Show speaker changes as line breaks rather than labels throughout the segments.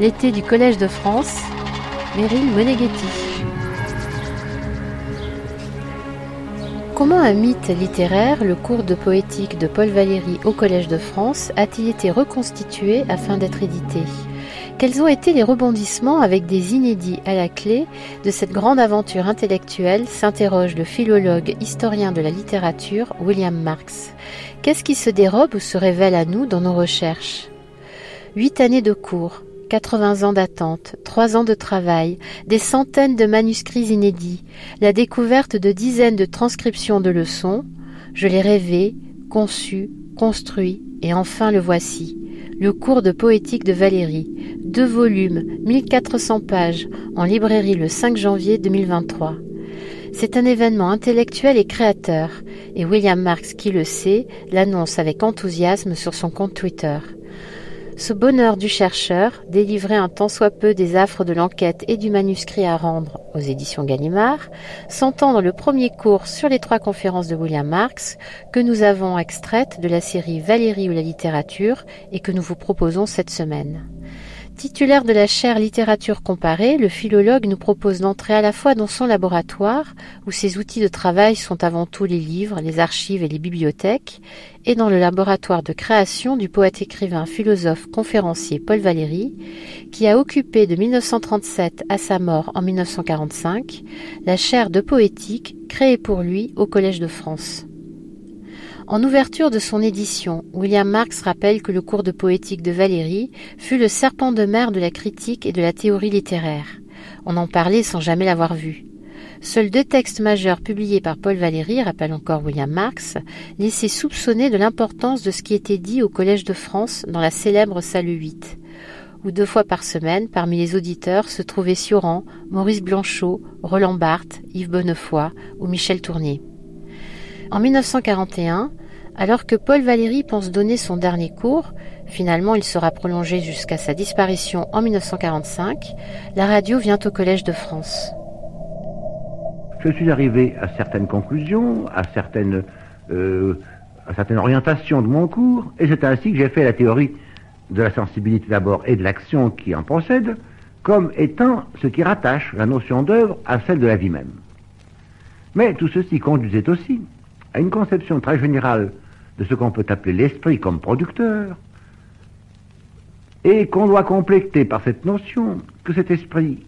L'été du Collège de France, Meryl Moneghetti. Comment un mythe littéraire, le cours de poétique de Paul Valéry au Collège de France, a-t-il été reconstitué afin d'être édité? Quels ont été les rebondissements avec des inédits à la clé de cette grande aventure intellectuelle? s'interroge le philologue historien de la littérature William Marx. Qu'est-ce qui se dérobe ou se révèle à nous dans nos recherches? Huit années de cours, 80 ans d'attente, 3 ans de travail, des centaines de manuscrits inédits, la découverte de dizaines de transcriptions de leçons, je l'ai rêvé, conçu, construit, et enfin le voici. Le cours de poétique de Valérie, deux volumes, 1400 pages, en librairie le 5 janvier 2023. C'est un événement intellectuel et créateur, et William Marx, qui le sait, l'annonce avec enthousiasme sur son compte Twitter. Ce bonheur du chercheur, délivré un tant soit peu des affres de l'enquête et du manuscrit à rendre aux éditions Gallimard, s'entend dans le premier cours sur les trois conférences de William Marx que nous avons extraites de la série Valérie ou la littérature et que nous vous proposons cette semaine. Titulaire de la chaire littérature comparée, le philologue nous propose d'entrer à la fois dans son laboratoire, où ses outils de travail sont avant tout les livres, les archives et les bibliothèques, et dans le laboratoire de création du poète écrivain philosophe conférencier Paul Valéry, qui a occupé de 1937 à sa mort en 1945 la chaire de poétique créée pour lui au Collège de France. En ouverture de son édition, William Marx rappelle que le cours de poétique de Valéry fut le serpent de mer de la critique et de la théorie littéraire. On en parlait sans jamais l'avoir vu. Seuls deux textes majeurs publiés par Paul Valéry, rappelle encore William Marx, laissaient soupçonner de l'importance de ce qui était dit au Collège de France dans la célèbre salle 8, où deux fois par semaine, parmi les auditeurs, se trouvaient Sioran, Maurice Blanchot, Roland Barthes, Yves Bonnefoy ou Michel Tournier. En 1941, alors que Paul Valéry pense donner son dernier cours, finalement il sera prolongé jusqu'à sa disparition en 1945, la radio vient au Collège de France.
Je suis arrivé à certaines conclusions, à certaines, euh, à certaines orientations de mon cours, et c'est ainsi que j'ai fait la théorie de la sensibilité d'abord et de l'action qui en procède, comme étant ce qui rattache la notion d'œuvre à celle de la vie même. Mais tout ceci conduisait aussi à une conception très générale de ce qu'on peut appeler l'esprit comme producteur, et qu'on doit compléter par cette notion que cet esprit,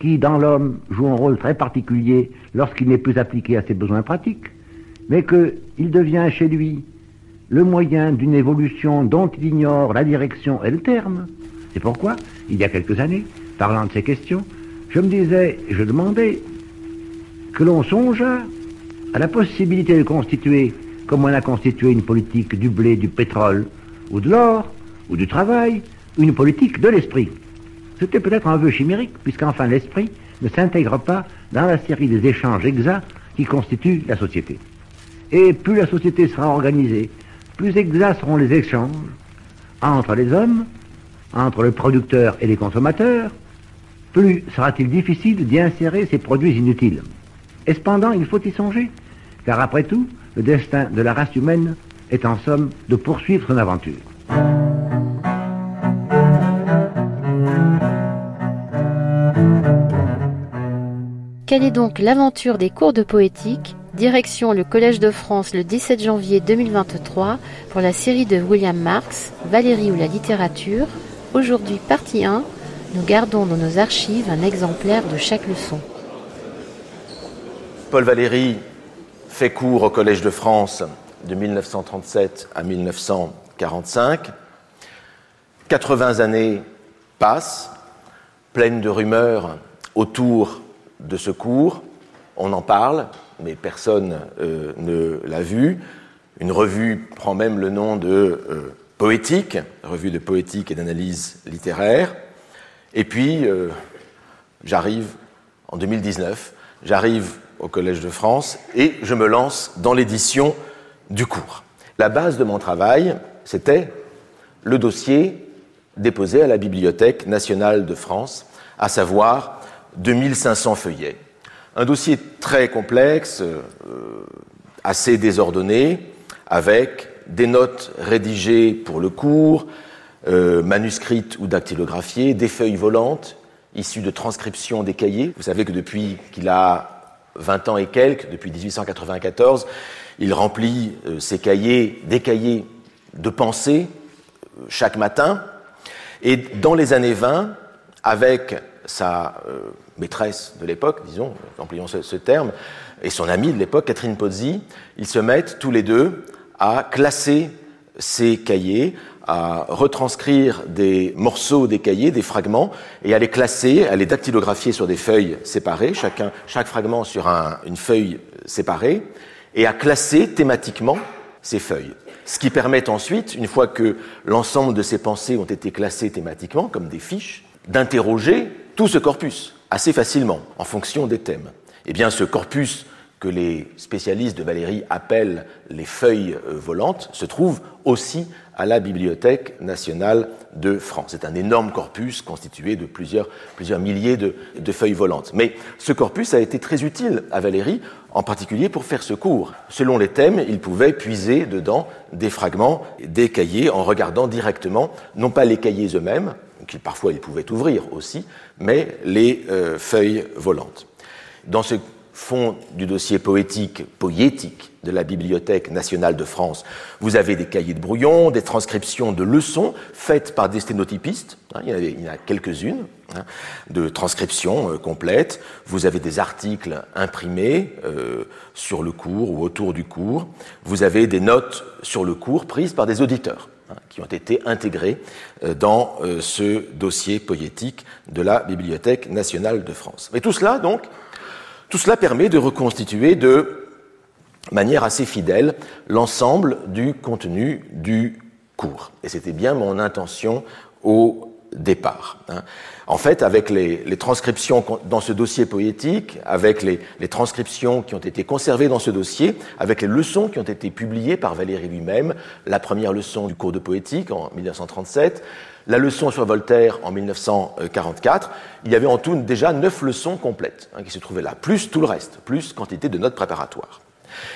qui dans l'homme joue un rôle très particulier lorsqu'il n'est plus appliqué à ses besoins pratiques, mais qu'il devient chez lui le moyen d'une évolution dont il ignore la direction et le terme. C'est pourquoi, il y a quelques années, parlant de ces questions, je me disais, je demandais que l'on songe à la possibilité de constituer, comme on a constitué une politique du blé, du pétrole, ou de l'or, ou du travail, une politique de l'esprit. C'était peut-être un vœu chimérique, puisqu'enfin l'esprit ne s'intègre pas dans la série des échanges exacts qui constituent la société. Et plus la société sera organisée, plus exacts seront les échanges entre les hommes, entre le producteur et les consommateurs, plus sera-t-il difficile d'y insérer ces produits inutiles. Et cependant, il faut y songer car après tout, le destin de la race humaine est en somme de poursuivre son aventure.
Quelle est donc l'aventure des cours de poétique? Direction le Collège de France le 17 janvier 2023 pour la série de William Marx, Valérie ou la littérature. Aujourd'hui partie 1, nous gardons dans nos archives un exemplaire de chaque leçon.
Paul Valéry fait cours au Collège de France de 1937 à 1945. 80 années passent, pleines de rumeurs autour de ce cours. On en parle, mais personne euh, ne l'a vu. Une revue prend même le nom de euh, Poétique, revue de poétique et d'analyse littéraire. Et puis, euh, j'arrive en 2019, j'arrive au Collège de France et je me lance dans l'édition du cours. La base de mon travail, c'était le dossier déposé à la Bibliothèque nationale de France, à savoir 2500 feuillets. Un dossier très complexe, euh, assez désordonné, avec des notes rédigées pour le cours, euh, manuscrites ou dactylographiées, des feuilles volantes issues de transcriptions des cahiers. Vous savez que depuis qu'il a 20 ans et quelques, depuis 1894, il remplit euh, ses cahiers, des cahiers de pensée euh, chaque matin. Et dans les années 20, avec sa maîtresse de l'époque, disons, employons ce, ce, terme, et son amie de l'époque, Catherine Pozzi, ils se mettent tous les deux à classer ces cahiers, à retranscrire des morceaux des cahiers, des fragments, et à les classer, à les dactylographier sur des feuilles séparées, chacun, chaque fragment sur un, une feuille séparée, et à classer thématiquement ces feuilles. Ce qui permet ensuite, une fois que l'ensemble de ces pensées ont été classées thématiquement, comme des fiches, d'interroger tout ce corpus assez facilement en fonction des thèmes. Eh bien, ce corpus que les spécialistes de Valérie appellent les feuilles euh, volantes se trouve aussi à la Bibliothèque nationale de France. C'est un énorme corpus constitué de plusieurs, milliers de, de, feuilles volantes. Mais ce corpus a été très utile à Valérie, en particulier pour faire ce cours. Selon les thèmes, il pouvait puiser dedans des fragments, des cahiers, en regardant directement, non pas les cahiers eux-mêmes, qu'il parfois il pouvait ouvrir aussi, mais les euh, feuilles volantes. Dans ce fond du dossier poétique, poétique de la Bibliothèque nationale de France, vous avez des cahiers de brouillon, des transcriptions de leçons faites par des sténotypistes. Hein, il, y en a, quelques-unes hein, de transcriptions euh, complètes. Vous avez des articles imprimés euh, sur le cours ou autour du cours. Vous avez des notes sur le cours prises par des auditeurs hein, qui ont été intégrés euh, dans ce dossier poétique de la Bibliothèque nationale de France. Mais tout cela, donc, tout cela permet de reconstituer de manière assez fidèle l'ensemble du contenu du cours. Et c'était bien mon intention au départ. Hein. En fait, avec les, transcriptions dans ce dossier poétique, avec les, transcriptions qui ont été conservées dans ce dossier, avec les leçons qui ont été publiées par Valéry lui-même, la première leçon du cours de poétique en 1937, la leçon sur Voltaire en 1944, il y avait en tout déjà neuf leçons complètes hein, qui se trouvaient là, plus tout le reste, plus quantité de notes préparatoires.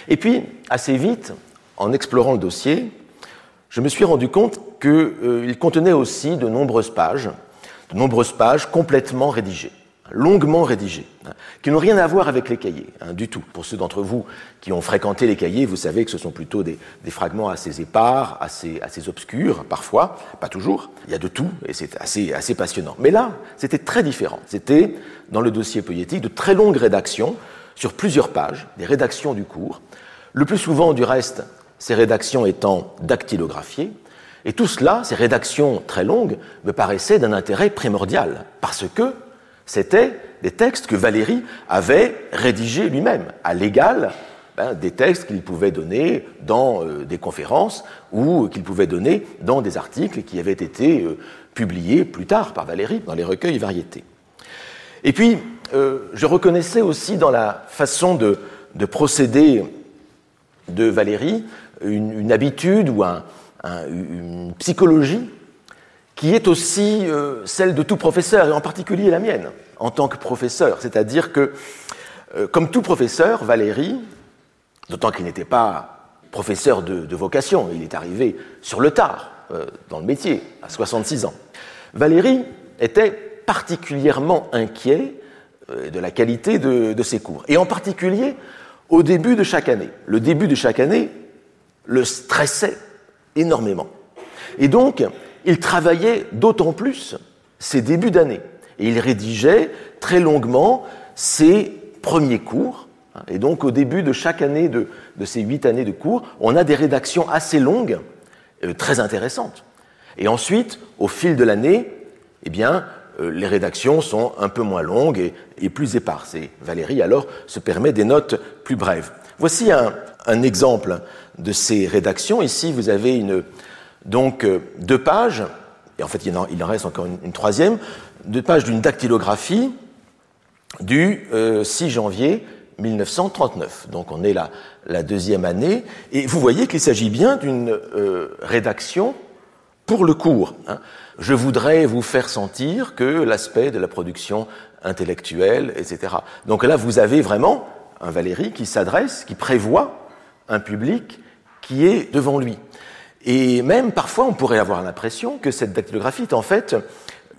Et puis, assez vite, en explorant le dossier, je me suis rendu compte qu'il euh, contenait aussi de nombreuses pages, de nombreuses pages complètement rédigées longuement rédigés, hein, qui n'ont rien à voir avec les cahiers, hein, du tout. Pour ceux d'entre vous qui ont fréquenté les cahiers, vous savez que ce sont plutôt des, fragments assez épars, assez, assez, obscurs, parfois, pas toujours. Il y a de tout, et c'est assez, assez passionnant. Mais là, c'était très différent. C'était, dans le dossier poétique, de très longues rédactions, sur plusieurs pages, des rédactions du cours, le plus souvent, du reste, ces rédactions étant dactylographiées, et tout cela, ces rédactions très longues, me paraissaient d'un intérêt primordial, parce que c'était des textes que Valéry avait rédigés lui-même, à l'égal ben, des textes qu'il pouvait donner dans euh, des conférences ou qu'il pouvait donner dans des articles qui avaient été euh, publiés plus tard par Valéry dans les recueils variétés. Et puis, euh, je reconnaissais aussi dans la façon de, de procéder de Valéry une, habitude ou un, un, une psychologie qui est aussi euh, celle de tout professeur, et en particulier la mienne, en tant que professeur. C'est-à-dire que, euh, comme tout professeur, Valérie, d'autant qu'il n'était pas professeur de, vocation, il est arrivé sur le tard euh, dans le métier, à 66 ans, Valérie était particulièrement inquiet de la qualité de, de ses cours, et en particulier au début de chaque année. Le début de chaque année le stressait énormément. Et donc, il travaillait d'autant plus ses débuts d'année. Et il rédigeait très longuement ses premiers cours. Et donc, au début de chaque année de, de ces huit années de cours, on a des rédactions assez longues, euh, très intéressantes. Et ensuite, au fil de l'année, eh bien, euh, les rédactions sont un peu moins longues et, et, plus éparses. Et Valérie, alors, se permet des notes plus brèves. Voici un, un exemple de ces rédactions. Ici, vous avez une, donc euh, deux pages, et en fait il en, reste encore une, troisième, deux pages d'une dactylographie du euh, 6 janvier 1939. Donc on est la, la deuxième année, et vous voyez qu'il s'agit bien d'une euh, rédaction pour le cours. Hein. Je voudrais vous faire sentir que l'aspect de la production intellectuelle, etc. Donc là, vous avez vraiment un Valérie qui s'adresse, qui prévoit un public qui est devant lui. Et même parfois, on pourrait avoir l'impression que cette dactylographie est en fait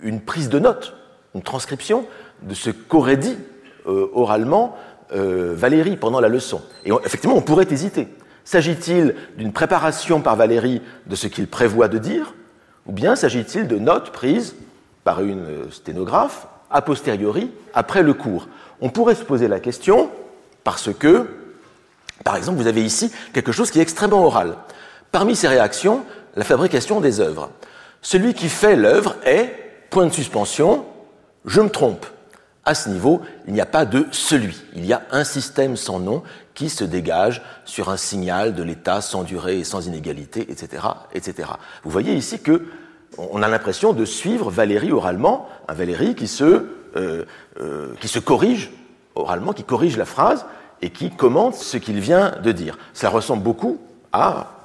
une prise de notes, une transcription de ce qu'aurait dit euh, oralement euh, Valérie pendant la leçon. Et effectivement, on pourrait hésiter. S'agit-il d'une préparation par Valérie de ce qu'il prévoit de dire, ou bien s'agit-il de notes prises par une euh, sténographe a posteriori, après le cours? On pourrait se poser la question parce que, par exemple, vous avez ici quelque chose qui est extrêmement oral. Parmi ces réactions, la fabrication des œuvres. Celui qui fait l'œuvre est, point de suspension, je me trompe. À ce niveau, il n'y a pas de celui. Il y a un système sans nom qui se dégage sur un signal de l'état sans durée et sans inégalité, etc., etc. Vous voyez ici que on a l'impression de suivre Valérie oralement, un Valérie qui se, euh, euh, qui se corrige oralement, qui corrige la phrase et qui commente ce qu'il vient de dire. Ça ressemble beaucoup à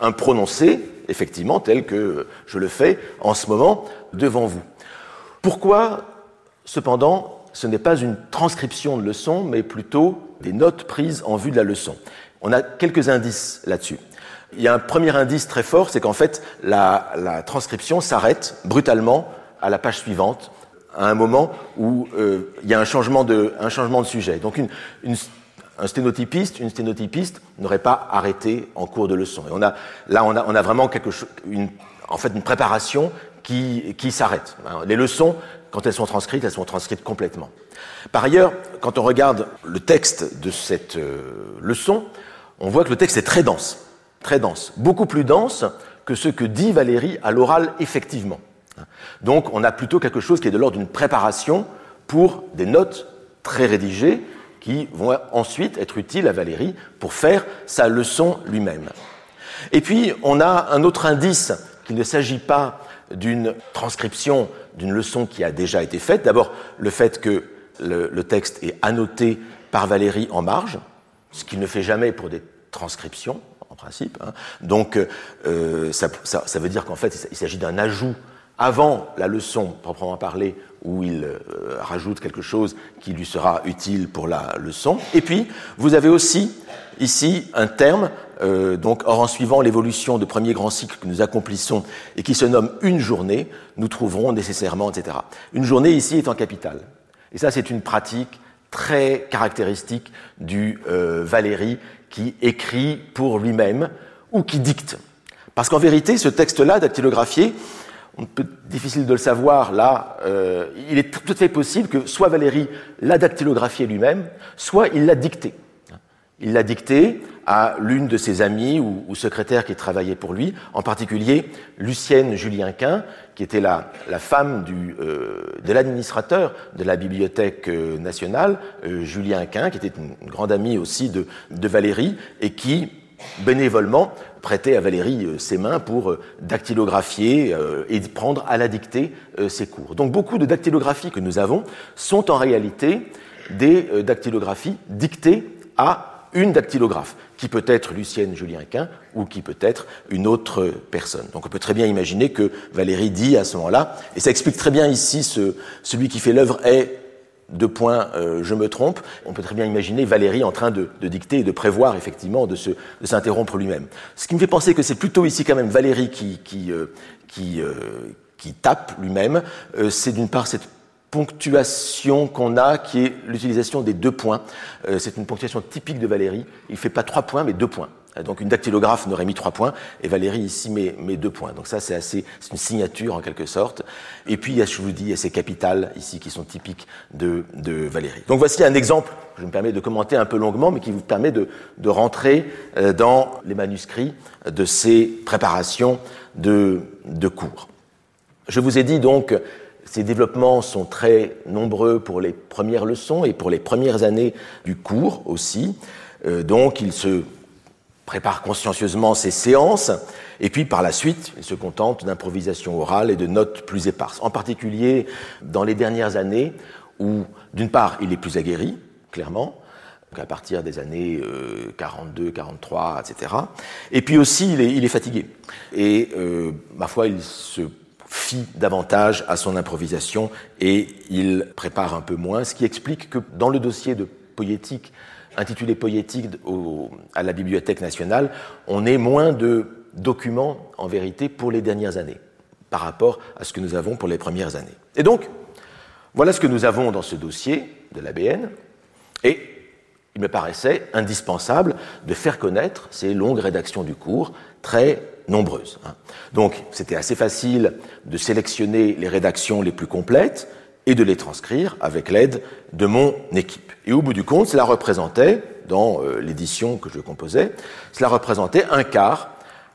un prononcé, effectivement, tel que je le fais en ce moment devant vous. Pourquoi, cependant, ce n'est pas une transcription de leçon, mais plutôt des notes prises en vue de la leçon? On a quelques indices là-dessus. Il y a un premier indice très fort, c'est qu'en fait, la, transcription s'arrête brutalement à la page suivante, à un moment où euh, il y a un changement de, un changement de sujet. Donc une, un sténotypiste, une sténotypiste n'aurait pas arrêté en cours de leçon. Et on a, là, on a, vraiment quelque chose, une, en fait, une préparation qui, qui s'arrête. Les leçons, quand elles sont transcrites, elles sont transcrites complètement. Par ailleurs, quand on regarde le texte de cette euh, leçon, on voit que le texte est très dense très dense, beaucoup plus dense que ce que dit Valérie à l'oral effectivement. Donc on a plutôt quelque chose qui est de l'ordre d'une préparation pour des notes très rédigées qui vont ensuite être utiles à Valérie pour faire sa leçon lui-même. Et puis on a un autre indice qu'il ne s'agit pas d'une transcription d'une leçon qui a déjà été faite. D'abord le fait que le, texte est annoté par Valérie en marge, ce qu'il ne fait jamais pour des transcriptions en principe. Hein. Donc, euh, ça, ça, ça, veut dire qu'en fait, il s'agit d'un ajout avant la leçon proprement parlée, où il euh, rajoute quelque chose qui lui sera utile pour la leçon. Et puis, vous avez aussi ici un terme, euh, donc, or en suivant l'évolution de premier grand cycle que nous accomplissons et qui se nomme une journée, nous trouverons nécessairement, etc. Une journée ici est en capitale. Et ça, c'est une pratique très caractéristique du euh, Valérie qui écrit pour lui-même ou qui dicte. Parce qu'en vérité, ce texte-là, dactylographié, difficile de le savoir là, euh, il est tout à fait possible que soit Valérie l'a dactylographié lui-même, soit il l'a dicté. Il l'a dicté à l'une de ses amies ou, secrétaires qui travaillaient pour lui, en particulier Lucienne Julienquin, qui était la, la femme euh, de l'administrateur de la Bibliothèque euh, nationale, euh, Julien Quin, qui était une, grande amie aussi de, de Valérie, et qui, bénévolement, prêtait à Valérie ses mains pour dactylographier et prendre à la dictée ses cours. Donc beaucoup de dactylographies que nous avons sont en réalité des dactylographies dictées à une dactylographe, qui peut être Lucienne Julien Quin ou qui peut être une autre personne. Donc on peut très bien imaginer que Valérie dit à ce moment-là, et ça explique très bien ici ce, celui qui fait l'œuvre est deux points, euh, je me trompe. On peut très bien imaginer Valérie en train de, dicter et de prévoir effectivement de, s'interrompre lui-même. Ce qui me fait penser que c'est plutôt ici quand même Valérie qui, qui, euh, euh, tape lui-même. c'est d'une part cette ponctuation qu'on a, qui est l'utilisation des deux points. C'est une ponctuation typique de Valérie. Il ne fait pas trois points, mais deux points. Euh, donc une dactylographe n'aurait mis trois points, et Valérie ici met, deux points. Donc ça, c'est assez, c'est une signature en quelque sorte. Et puis, il y a, je vous dis, il y a ces capitales ici qui sont typiques de, Valérie. Donc voici un exemple, je me permets de commenter un peu longuement, mais qui vous permet de, rentrer euh, dans les manuscrits de ces préparations de, cours. Je vous ai dit donc ces développements sont très nombreux pour les premières leçons et pour les premières années du cours aussi. Euh, donc, il se prépare consciencieusement ses séances, et puis par la suite, il se contente d'improvisation orale et de notes plus éparses. En particulier dans les dernières années, où d'une part, il est plus aguerri, clairement, à partir des années 42, 43, etc. Et puis aussi, il est, il est fatigué. Et euh, ma foi, il se fie davantage à son improvisation et il prépare un peu moins, ce qui explique que dans le dossier de poétique intitulé Poétique à la Bibliothèque nationale, on est moins de documents en vérité pour les dernières années par rapport à ce que nous avons pour les premières années. Et donc, voilà ce que nous avons dans ce dossier de l'ABN, et il me paraissait indispensable de faire connaître ces longues rédactions du cours, très nombreuses. Hein. Donc, c'était assez facile de sélectionner les rédactions les plus complètes et de les transcrire avec l'aide de mon équipe. Et au bout du compte, cela représentait, dans euh, l'édition que je composais, cela représentait un quart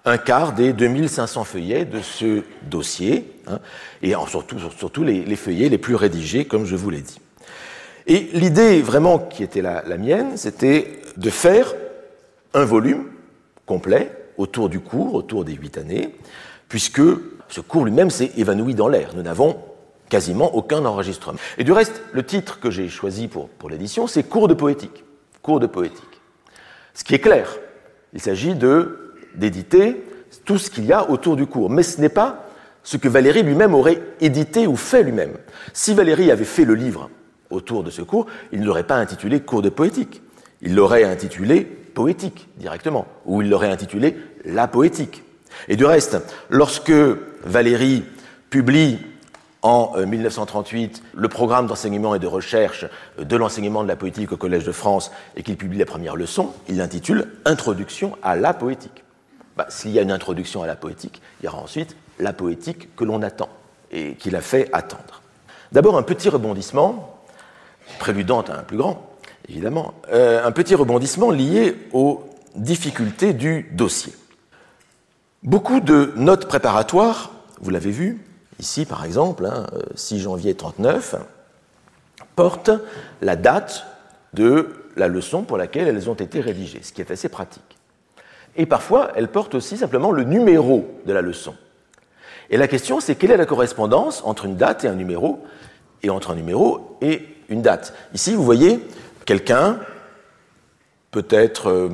un quart des 2500 feuillets de ce dossier, hein, et surtout, surtout les, feuillets les plus rédigés, comme je vous l'ai dit. Et l'idée vraiment qui était la, mienne, c'était de faire un volume complet autour du cours, autour des huit années, puisque ce cours lui-même s'est évanoui dans l'air. Nous n'avons quasiment aucun enregistrement. Et du reste, le titre que j'ai choisi pour, pour l'édition, c'est Cours de poétique. Cours de poétique. Ce qui est clair, il s'agit d'éditer tout ce qu'il y a autour du cours. Mais ce n'est pas ce que Valérie lui-même aurait édité ou fait lui-même. Si Valérie avait fait le livre autour de ce cours, il ne l'aurait pas intitulé Cours de poétique. Il l'aurait intitulé Poétique directement, ou il l'aurait intitulé La poétique. Et du reste, lorsque Valérie publie en 1938 euh, le programme d'enseignement et de recherche euh, de l'enseignement de la poétique au Collège de France et qu'il publie la première leçon, il l'intitule Introduction à la poétique. Bah, s'il y a une introduction à la poétique, il y aura ensuite la poétique que l'on attend et qui la fait attendre. D'abord, un petit rebondissement, préludant à un plus grand, évidemment, euh, un petit rebondissement lié aux difficultés du dossier. Beaucoup de notes préparatoires, vous l'avez vu, ici par exemple, 6 hein, janvier 39, portent la date de la leçon pour laquelle elles ont été rédigées, ce qui est assez pratique. Et parfois, elle porte aussi simplement le numéro de la leçon. Et la question, c'est quelle est la correspondance entre une date et un numéro, et entre un numéro et une date. Ici, vous voyez quelqu'un, peut-être euh,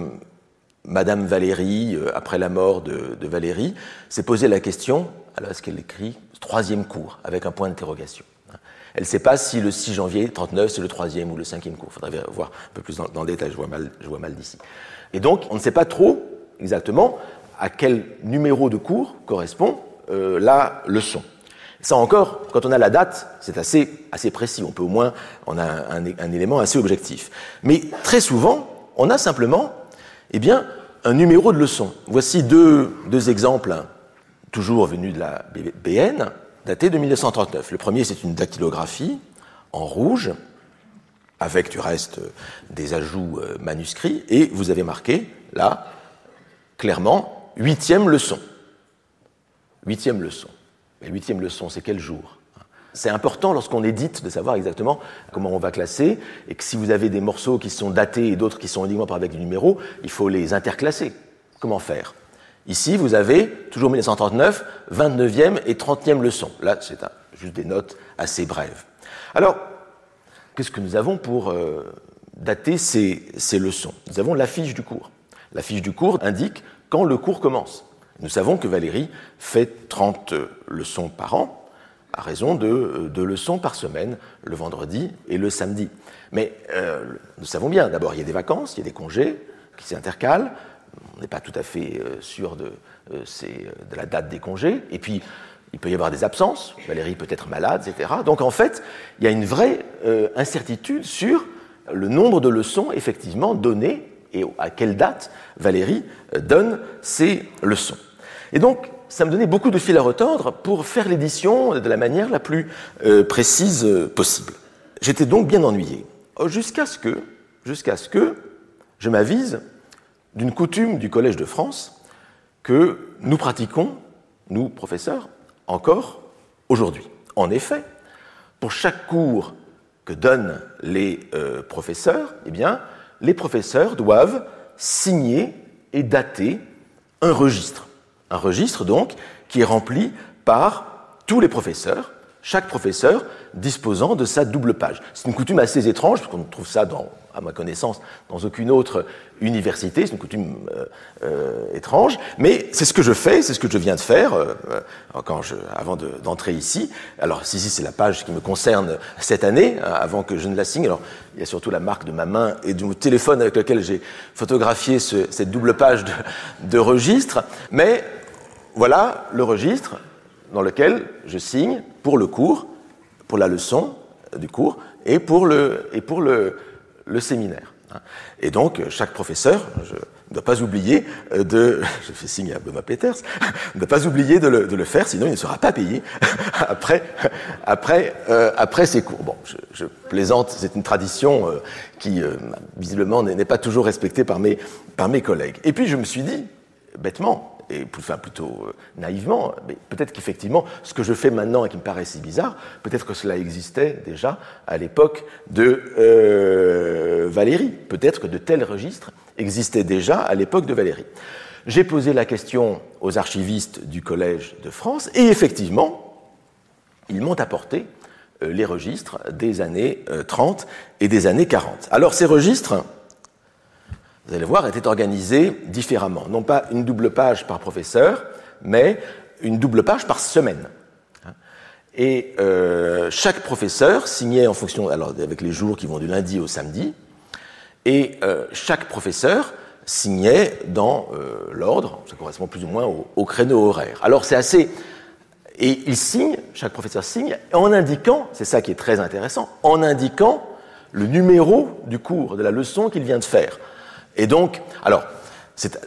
Madame Valérie, euh, après la mort de, Valérie, s'est posé la question, alors ce qu'elle écrit, troisième cours, avec un point d'interrogation. Elle ne sait pas si le 6 janvier 39, c'est le troisième ou le cinquième cours. Il faudrait voir un peu plus dans, le détail, je vois mal, je vois mal d'ici. Et donc, on ne sait pas trop exactement à quel numéro de cours correspond euh, la leçon. Ça encore, quand on a la date, c'est assez, assez précis. On peut au moins, on a un, élément assez objectif. Mais très souvent, on a simplement, eh bien, un numéro de leçon. Voici deux, deux exemples, toujours venus de la BN, datés de 1939. Le premier, c'est une dactylographie en rouge, avec du reste des ajouts euh, manuscrits, et vous avez marqué là clairement, huitième leçon. Huitième leçon. Mais huitième leçon, c'est quel jour C'est important lorsqu'on édite de savoir exactement comment on va classer, et que si vous avez des morceaux qui sont datés et d'autres qui sont uniquement par avec du numéro, il faut les interclasser. Comment faire? Ici, vous avez, toujours 1939, 29e et 30e leçon. Là, c'est juste des notes assez brèves. Alors, qu'est-ce que nous avons pour euh, dater ces, leçons? Nous avons la fiche du cours. La fiche du cours indique quand le cours commence. Nous savons que Valérie fait 30 leçons par an, à raison de deux leçons par semaine, le vendredi et le samedi. Mais euh, nous savons bien, d'abord, il y a des vacances, il y a des congés qui s'intercalent, on n'est pas tout à fait euh, sûr de, euh, de, la date des congés, et puis il peut y avoir des absences, Valérie peut être malade, etc. Donc en fait, il y a une vraie incertitude sur le nombre de leçons effectivement données et à quelle date Valérie euh, donne ses leçons. Et donc, ça me donnait beaucoup de fil à retordre pour faire l'édition de la manière la plus euh, précise euh, possible. J'étais donc bien ennuyé, jusqu'à ce que, jusqu'à ce que je m'avise d'une coutume du Collège de France que nous pratiquons, nous professeurs, encore aujourd'hui. En effet, pour chaque cours que donnent les professeurs, eh les professeurs doivent signer et dater un registre. Un registre donc qui est rempli par tous les professeurs chaque professeur disposant de sa double page. C'est une coutume assez étrange, parce qu'on trouve ça, dans, à ma connaissance, dans aucune autre université, c'est une coutume euh, euh, étrange, mais c'est ce que je fais, c'est ce que je viens de faire euh, quand je, avant d'entrer ici. Alors, ici, c'est la page qui me concerne cette année, hein, avant que je ne la signe. Alors, il y a surtout la marque de ma main et du téléphone avec lequel j'ai photographié ce, cette double page de, de registre, mais voilà le registre dans lequel je signe pour le cours, pour la leçon du cours et pour le, et pour le, le séminaire. Et donc, chaque professeur, ne dois pas oublier de, je fais signe à Benoît Peters, ne doit pas oublier de le, de le, faire, sinon il ne sera pas payé après, après, euh, après ses cours. Bon, je, plaisante, c'est une tradition euh, qui, euh, visiblement, n'est pas toujours respectée par mes, par mes collègues. Et puis, je me suis dit, bêtement, et plutôt euh, naïvement, mais peut-être qu'effectivement, ce que je fais maintenant et qui me paraît si bizarre, peut-être que cela existait déjà à l'époque de euh, Valérie. Peut-être que de tels registres existaient déjà à l'époque de Valérie. J'ai posé la question aux archivistes du Collège de France et effectivement, ils m'ont apporté euh, les registres des années 30 et des années 40. Alors ces registres, vous allez voir, était organisé différemment. Non pas une double page par professeur, mais une double page par semaine. Et euh, chaque professeur signait en fonction, alors avec les jours qui vont du lundi au samedi, et euh, chaque professeur signait dans euh, l'ordre, ça correspond plus ou moins au, au créneau horaire. Alors c'est assez, et il signe, chaque professeur signe, en indiquant, c'est ça qui est très intéressant, en indiquant le numéro du cours, de la leçon qu'il vient de faire. Et donc, alors,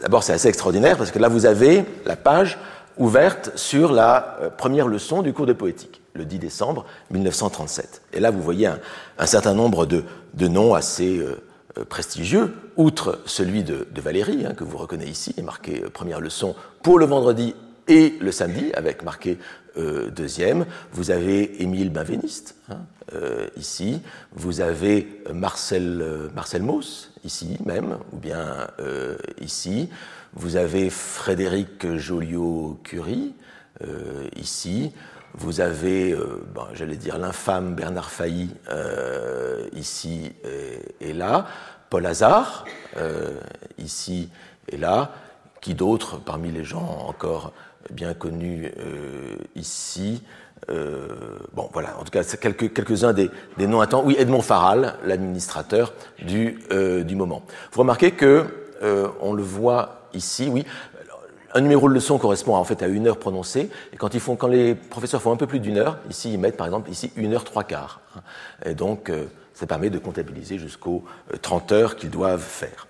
d'abord c'est assez extraordinaire parce que là vous avez la page ouverte sur la euh, première leçon du cours de poétique, le 10 décembre 1937. Et là vous voyez un, certain nombre de, noms assez euh, euh prestigieux, outre celui de, Valérie, hein, que vous reconnaissez ici, marqué première leçon pour le vendredi et le samedi, avec marqué euh, deuxième. Vous avez Émile Benveniste, hein, euh, ici. Vous avez Marcel, euh, Marcel Mauss, ici même, ou bien ici. Vous avez Frédéric Joliot-Curie, ici. Vous avez, euh, j'allais dire, l'infâme Bernard Failly, ici et, et, là. Paul Hazard, ici et là. Qui d'autres, parmi les gens encore bien connus ici euh, bon, voilà, en tout cas, quelques-uns des, des, noms à temps. Oui, Edmond Faral, l'administrateur du, euh, du moment. Vous remarquez que euh, on le voit ici, oui. Un numéro de leçon correspond en fait à une heure prononcée, et quand, ils font, quand les professeurs font un peu plus d'une heure, ici ils mettent par exemple ici une heure trois quarts. Et donc euh, ça permet de comptabiliser jusqu'aux 30 heures qu'ils doivent faire.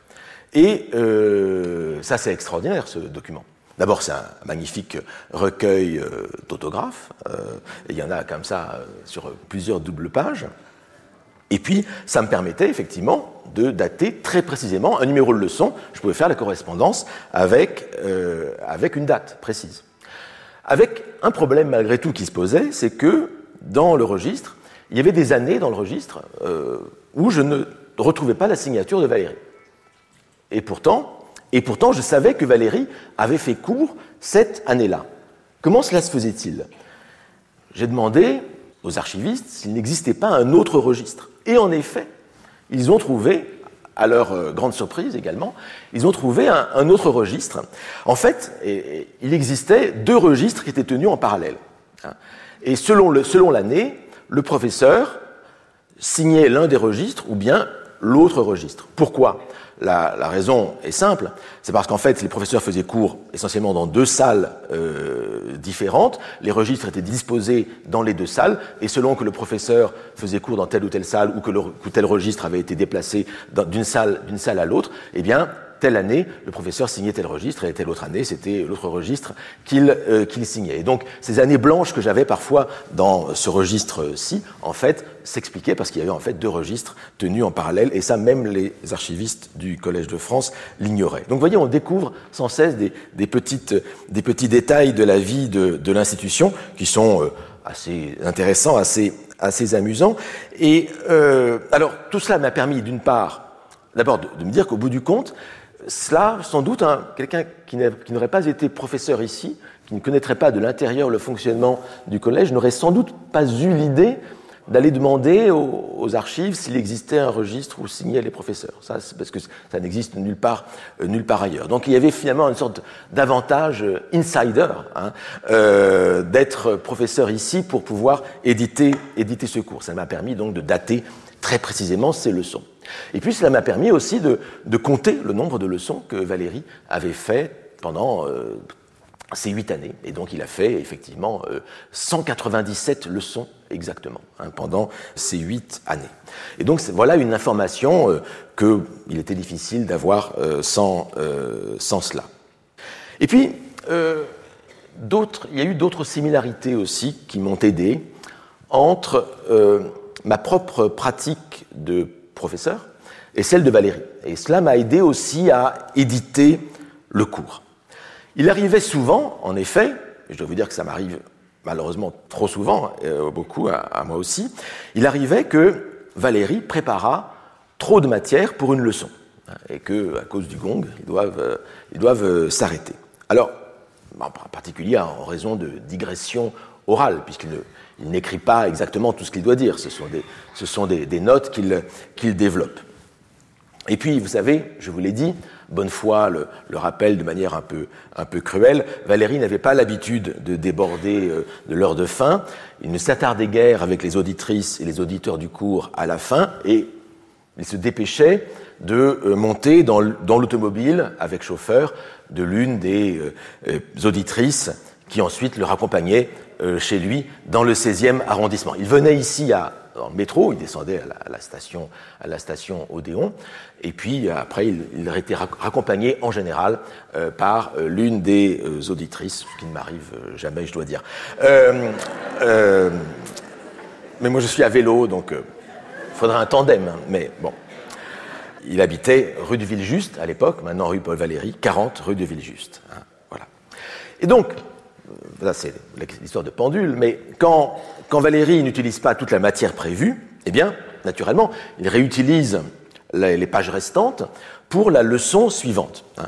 Et euh, ça c'est extraordinaire ce document. D'abord, c'est un magnifique recueil euh, d'autographes. Euh, il y en a comme ça euh, sur plusieurs doubles pages. Et puis, ça me permettait effectivement de dater très précisément un numéro de leçon. Je pouvais faire la correspondance avec, avec une date précise. Avec un problème malgré tout qui se posait, c'est que dans le registre, il y avait des années dans le registre où je ne retrouvais pas la signature de Valérie. Et pourtant, et pourtant, je savais que Valérie avait fait cours cette année-là. Comment cela se faisait-il? J'ai demandé aux archivistes s'il n'existait pas un autre registre. Et en effet, ils ont trouvé, à leur euh, grande surprise également, ils ont trouvé un, autre registre. En fait, il existait deux registres qui étaient tenus en parallèle. Et selon l'année, le professeur signait l'un des registres ou bien l'autre registre. Pourquoi? La, raison est simple, c'est parce qu'en fait, les professeurs faisaient cours essentiellement dans deux salles euh, différentes. Les registres étaient disposés dans les deux salles, et selon que le professeur faisait cours dans telle ou telle salle ou que, le, tel registre avait été déplacé d'une salle, salle à l'autre, eh bien, telle année, le professeur signait tel registre, et telle autre année, c'était l'autre registre qu'il euh, qu signait. Et donc, ces années blanches que j'avais parfois dans ce registre-ci, en fait, s'expliquaient parce qu'il y avait en fait deux registres tenus en parallèle, et ça, même les archivistes du Collège de France l'ignoraient. Donc, vous voyez, on découvre sans cesse des, des, petites, des petits détails de la vie de, de l'institution qui sont euh, assez intéressants, assez, assez amusants. Et euh, alors, tout cela m'a permis, d'une part, d'abord de me dire qu'au bout du compte, cela, sans doute, hein, quelqu'un qui n'aurait pas été professeur ici, qui ne connaîtrait pas de l'intérieur le fonctionnement du collège, n'aurait sans doute pas eu l'idée d'aller demander aux, archives s'il existait un registre où signaient les professeurs. Ça, parce que ça n'existe nulle part, euh, nulle part ailleurs. Donc il y avait finalement une sorte d'avantage euh, insider hein, euh, d'être professeur ici pour pouvoir éditer, éditer ce cours. Ça m'a permis donc de dater très précisément ces leçons. Et puis cela m'a permis aussi de, compter le nombre de leçons que Valérie avait fait pendant euh, ces huit années. Et donc il a fait effectivement 197 euh, leçons exactement hein, pendant ces huit années. Et donc voilà une information euh, qu'il était difficile d'avoir euh, sans, sans cela. Et puis, il y a eu d'autres similarités aussi qui m'ont aidé entre ma propre pratique de professeur et celle de Valérie. Et cela m'a aidé aussi à éditer le cours. Il arrivait souvent, en effet, et je dois vous dire que ça m'arrive malheureusement trop souvent, euh, beaucoup à, moi aussi, il arrivait que Valérie préparât trop de matière pour une leçon, hein, et que, à cause du gong, ils doivent, euh, ils doivent euh, s'arrêter. Alors, en particulier en raison de digressions orales, puisqu'il n'écrit pas exactement tout ce qu'il doit dire, ce sont des notes qu'il développe. Et puis, vous savez, je vous l'ai dit, Bonnefoy le, le rappelle de manière un peu, un peu cruelle, Valérie n'avait pas l'habitude de déborder euh, de l'heure de fin. Il ne s'attardait guère avec les auditrices et les auditeurs du cours à la fin, et il se dépêchait de euh, monter dans l'automobile avec chauffeur de l'une des euh, auditrices qui ensuite le raccompagnait chez lui dans le 16e arrondissement. Il venait ici à métro, il descendait à la, station, à la station Odéon, et puis après, il, été raccompagné en général euh, par euh, l'une des euh, auditrices, ce qui ne m'arrive jamais, je dois dire. mais moi, je suis à vélo, donc il faudrait un tandem, hein, mais bon. Il habitait rue de Villejuste à l'époque, maintenant rue Paul Valéry, 40 rue de Villejuste. Hein, voilà. Et donc, là c'est l'histoire de pendule, mais quand Valérie n'utilise pas toute la matière prévue, eh bien, naturellement, il réutilise les pages restantes pour la leçon suivante. Hein.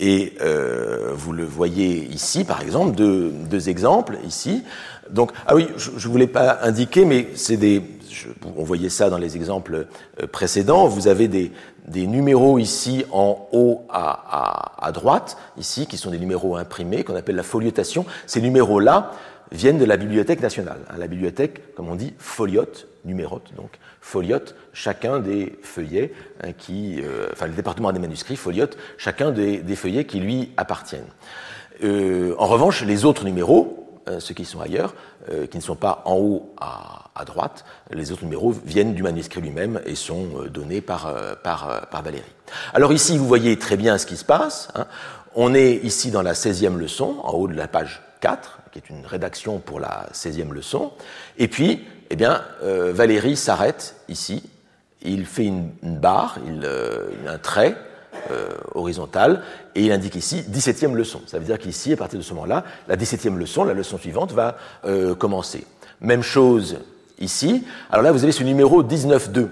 Et euh, vous le voyez ici, par exemple, deux, deux exemples ici. Donc, ah oui, je ne voulais pas indiquer, mais c'est des, on voyait ça dans les exemples euh, précédents. Vous avez des, des numéros ici en haut à, droite, ici, qui sont des numéros imprimés, qu'on appelle la foliotation. Ces numéros-là viennent de la Bibliothèque nationale. Hein, la bibliothèque, comme on dit, foliote, numérote, donc foliote chacun des feuillets hein, qui, euh, enfin le département des manuscrits foliote chacun des, feuillets qui lui appartiennent. Euh, en revanche, les autres numéros, ceux qui sont ailleurs, euh, qui ne sont pas en haut à, droite, les autres numéros viennent du manuscrit lui-même et sont donnés par, Valérie. Alors ici, vous voyez très bien ce qui se passe. On est ici dans la 16e leçon, en haut de la page 4 qui est une rédaction pour la 16e leçon. Et puis, eh bien, euh, Valérie s'arrête ici, il fait une, barre, il, euh, un trait euh, horizontal, et il indique ici 17e leçon. Ça veut dire qu'ici, à partir de ce moment-là, la 17e leçon, la leçon suivante, va commencer. Même chose ici. Alors là, vous avez ce numéro 19.2.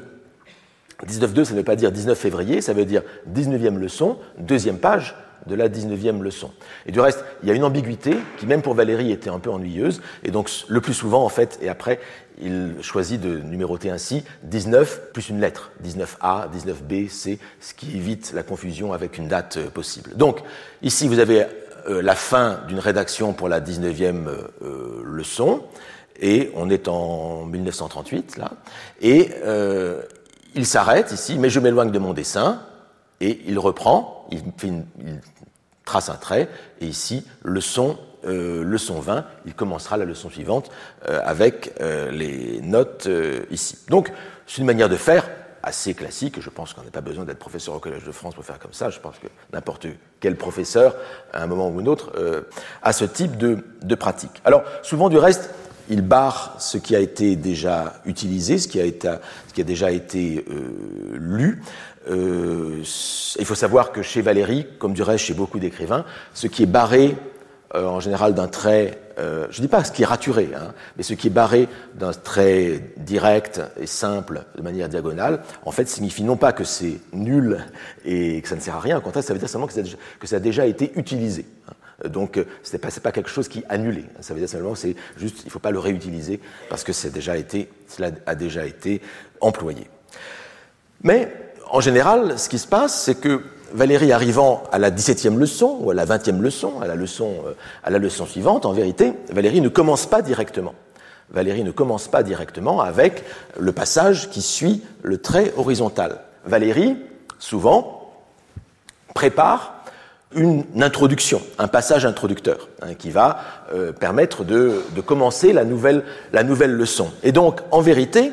19.2, ça ne veut pas dire 19 février, ça veut dire 19e leçon, deuxième page, de la 19e leçon. Et du reste, il y a une ambiguïté qui, même pour Valérie, était un peu ennuyeuse. Et donc, le plus souvent, en fait, et après, il choisit de numéroter ainsi 19 plus une lettre, 19A, 19B, C, ce qui évite la confusion avec une date euh, possible. Donc, ici, vous avez euh, la fin d'une rédaction pour la 19e euh, leçon, et on est en 1938, là, et il s'arrête ici, mais je m'éloigne de mon dessin, et il reprend, il, trace un trait, et ici, leçon, euh, leçon 20, il commencera la leçon suivante euh, avec euh, les notes ici. Donc, c'est une manière de faire assez classique, je pense qu'on n'a pas besoin d'être professeur au Collège de France pour faire comme ça, je pense que n'importe quel professeur, à un moment ou un autre, a ce type de, pratique. Alors, souvent du reste, il barre ce qui a été déjà utilisé, ce qui a, été, ce qui a déjà été lu. Euh, il faut savoir que chez Valérie, comme du reste chez beaucoup d'écrivains, ce qui est barré euh, en général d'un trait euh, je ne dis pas ce qui est raturé, hein, mais ce qui est barré d'un trait direct et simple de manière diagonale, en fait, signifie non pas que c'est nul et que ça ne sert à rien, au contraire, ça veut dire simplement que ça a déjà, été utilisé. Hein. Donc, ce n'est pas, quelque chose qui est annulé. Ça veut dire simplement que c'est juste, il ne faut pas le réutiliser parce que déjà cela a déjà été employé. Mais, en général, ce qui se passe, c'est que Valérie arrivant à la 17e leçon ou à la 20e leçon, à la leçon, euh, à la leçon suivante, en vérité, Valérie ne commence pas directement. Valérie ne commence pas directement avec le passage qui suit le trait horizontal. Valérie, souvent, prépare une introduction, un passage introducteur, hein, qui va euh, permettre de, de, commencer la nouvelle, la nouvelle leçon. Et donc, en vérité,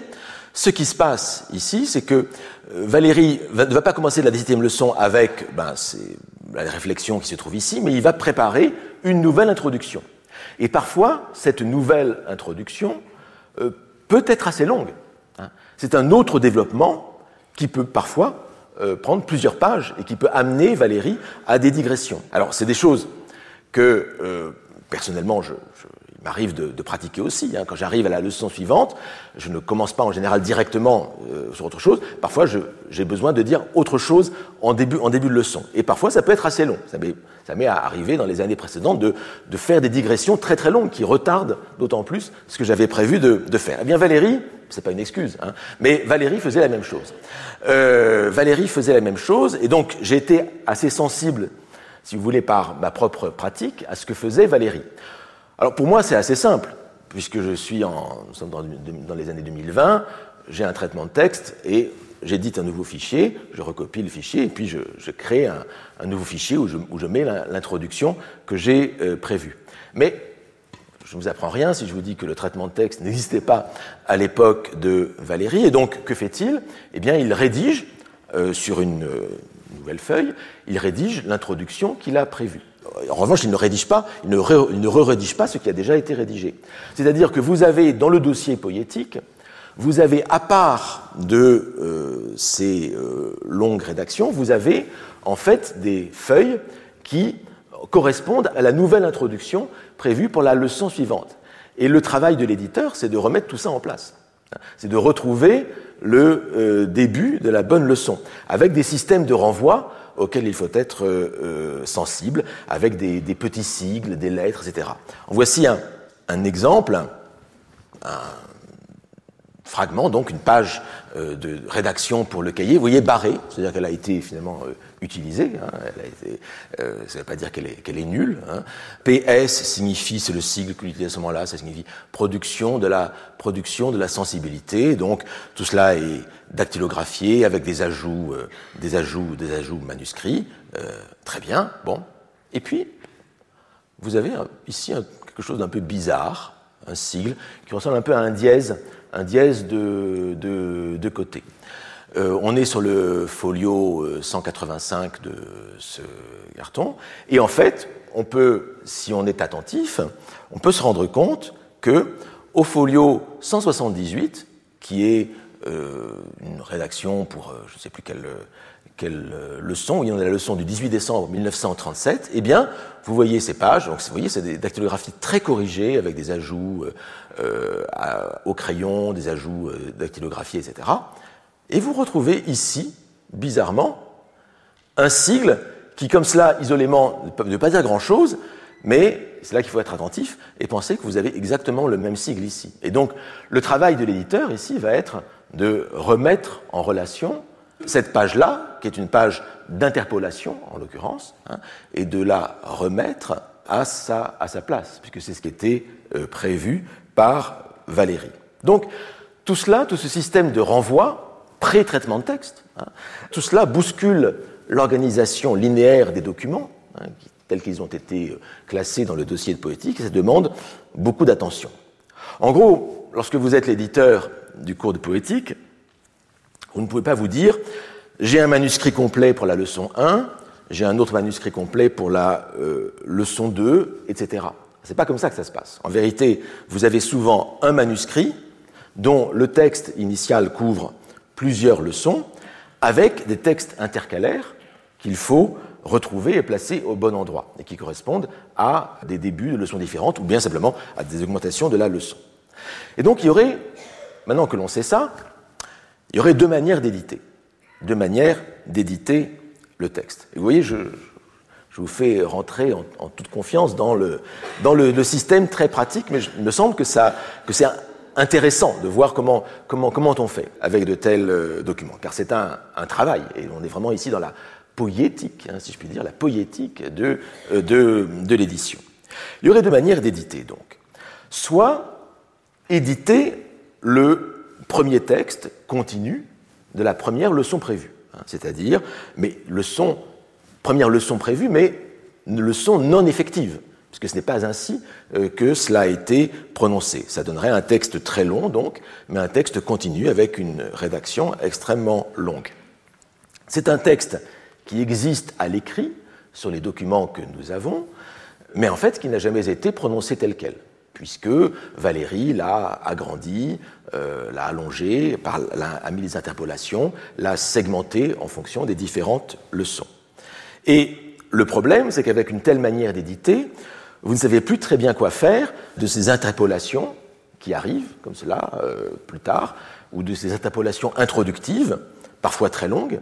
ce qui se passe ici, c'est que euh, Valérie ne va pas commencer la 17e leçon avec ben, la réflexion qui se trouve ici, mais il va préparer une nouvelle introduction. Et parfois, cette nouvelle introduction euh, peut être assez longue. Hein. C'est un autre développement qui peut parfois euh, prendre plusieurs pages et qui peut amener Valérie à des digressions. Alors, c'est des choses que, personnellement, je, m'arrive de, pratiquer aussi. Hein. Quand j'arrive à la leçon suivante, je ne commence pas en général directement euh, sur autre chose. Parfois, j'ai besoin de dire autre chose en début, en début de leçon. Et parfois, ça peut être assez long. Ça m'est arrivé dans les années précédentes de, de, faire des digressions très très longues qui retardent d'autant plus ce que j'avais prévu de, de, faire. Eh bien, Valérie, c'est pas une excuse, hein, mais Valérie faisait la même chose. Euh, Valérie faisait la même chose, et donc j'ai été assez sensible, si vous voulez, par ma propre pratique, à ce que faisait Valérie. Alors pour moi, c'est assez simple, puisque je suis en, nous sommes dans, les années 2020, j'ai un traitement de texte et j'édite un nouveau fichier, je recopie le fichier et puis je, crée un, nouveau fichier où je, mets l'introduction que j'ai euh, prévue. Mais je ne vous apprends rien si je vous dis que le traitement de texte n'existait pas à l'époque de Valérie. Et donc, que fait-il? Eh bien, il rédige euh, sur une euh, nouvelle feuille, il rédige l'introduction qu'il a prévue en revanche, il ne rédige pas, il ne, re-rédige pas ce qui a déjà été rédigé. C'est-à-dire que vous avez dans le dossier poétique, vous avez à part de euh, ces euh, longues rédactions, vous avez en fait des feuilles qui correspondent à la nouvelle introduction prévue pour la leçon suivante. Et le travail de l'éditeur, c'est de remettre tout ça en place. C'est de retrouver le euh, début de la bonne leçon, avec des systèmes de renvoi auxquels il faut être euh, euh, sensible, avec des, petits sigles, des lettres, etc. voici un, exemple, un fragment, donc une page de rédaction pour le cahier. Vous voyez, barré, c'est-à-dire qu'elle a été finalement utilisée. Hein, ça ne veut pas dire qu'elle est, nulle. Hein. PS signifie, c'est le sigle que l'utilise à ce moment-là, ça signifie production de la production de la sensibilité. Donc tout cela est dactylographié avec des ajouts, euh, des ajouts, des ajouts manuscrits. Euh, très bien. Bon. Et puis vous avez ici quelque chose d'un peu bizarre, un sigle qui ressemble un peu à un dièse, un dièse de, côté. Euh, on est sur le folio 185 de ce carton, et en fait, on peut, si on est attentif, on peut se rendre compte que au folio 178, qui est euh, une rédaction pour euh, je ne sais plus quelle, quelle leçon, il y en a la leçon du 18 décembre 1937, eh bien, vous voyez ces pages, donc vous voyez, c'est des dactylographies très corrigées, avec des ajouts au crayon, des ajouts dactylographiés, etc. Et vous retrouvez ici, bizarrement, un sigle qui, comme cela, isolément, ne peut pas dire grand-chose, mais c'est là qu'il faut être attentif et penser que vous avez exactement le même sigle ici. Et donc, le travail de l'éditeur ici va être de remettre en relation cette page-là, qui est une page d'interpolation, en l'occurrence, hein, et de la remettre à sa, place, puisque c'est ce qui était euh, prévu par Valérie. Donc, tout cela, tout ce système de renvoi, pré-traitement de texte. Hein. Tout cela bouscule l'organisation linéaire des documents, hein, tels qu'ils ont été euh, classés dans le dossier de poétique, et ça demande beaucoup d'attention. En gros, lorsque vous êtes l'éditeur du cours de poétique, vous ne pouvez pas vous dire j'ai un manuscrit complet pour la leçon 1, j'ai un autre manuscrit complet pour la euh, leçon 2, etc. C'est pas comme ça que ça se passe. En vérité, vous avez souvent un manuscrit dont le texte initial couvre plusieurs leçons avec des textes intercalaires qu'il faut retrouvés et placés au bon endroit, et qui correspondent à des débuts de leçons différentes, ou bien simplement à des augmentations de la leçon. Et donc il y aurait, maintenant que l'on sait ça, il y aurait deux manières d'éditer. Deux manières d'éditer le texte. Vous voyez, je, je vous fais rentrer en, toute confiance dans, le, dans le, système très pratique, mais il me semble que, que c'est intéressant de voir comment, comment, comment on fait avec de tels euh, documents, car c'est un, un, travail, et on est vraiment ici dans la poétique, hein, si je puis dire, la poétique de, euh, de, de l'édition. Il y aurait deux manières d'éditer, donc. Soit éditer le premier texte continu de la première leçon prévue, hein, c'est-à-dire, mais leçon première leçon prévue, mais une leçon non effective, puisque ce n'est pas ainsi euh, que cela a été prononcé. Ça donnerait un texte très long, donc, mais un texte continu avec une rédaction extrêmement longue. C'est un texte qui existe à l'écrit sur les documents que nous avons, mais en fait qui n'a jamais été prononcé tel quel, puisque Valérie l'a agrandi, euh, l'a allongé, a mis des interpolations, l'a segmenté en fonction des différentes leçons. Et le problème, c'est qu'avec une telle manière d'éditer, vous ne savez plus très bien quoi faire de ces interpolations qui arrivent, comme cela, euh, plus tard, ou de ces interpolations introductives, parfois très longues,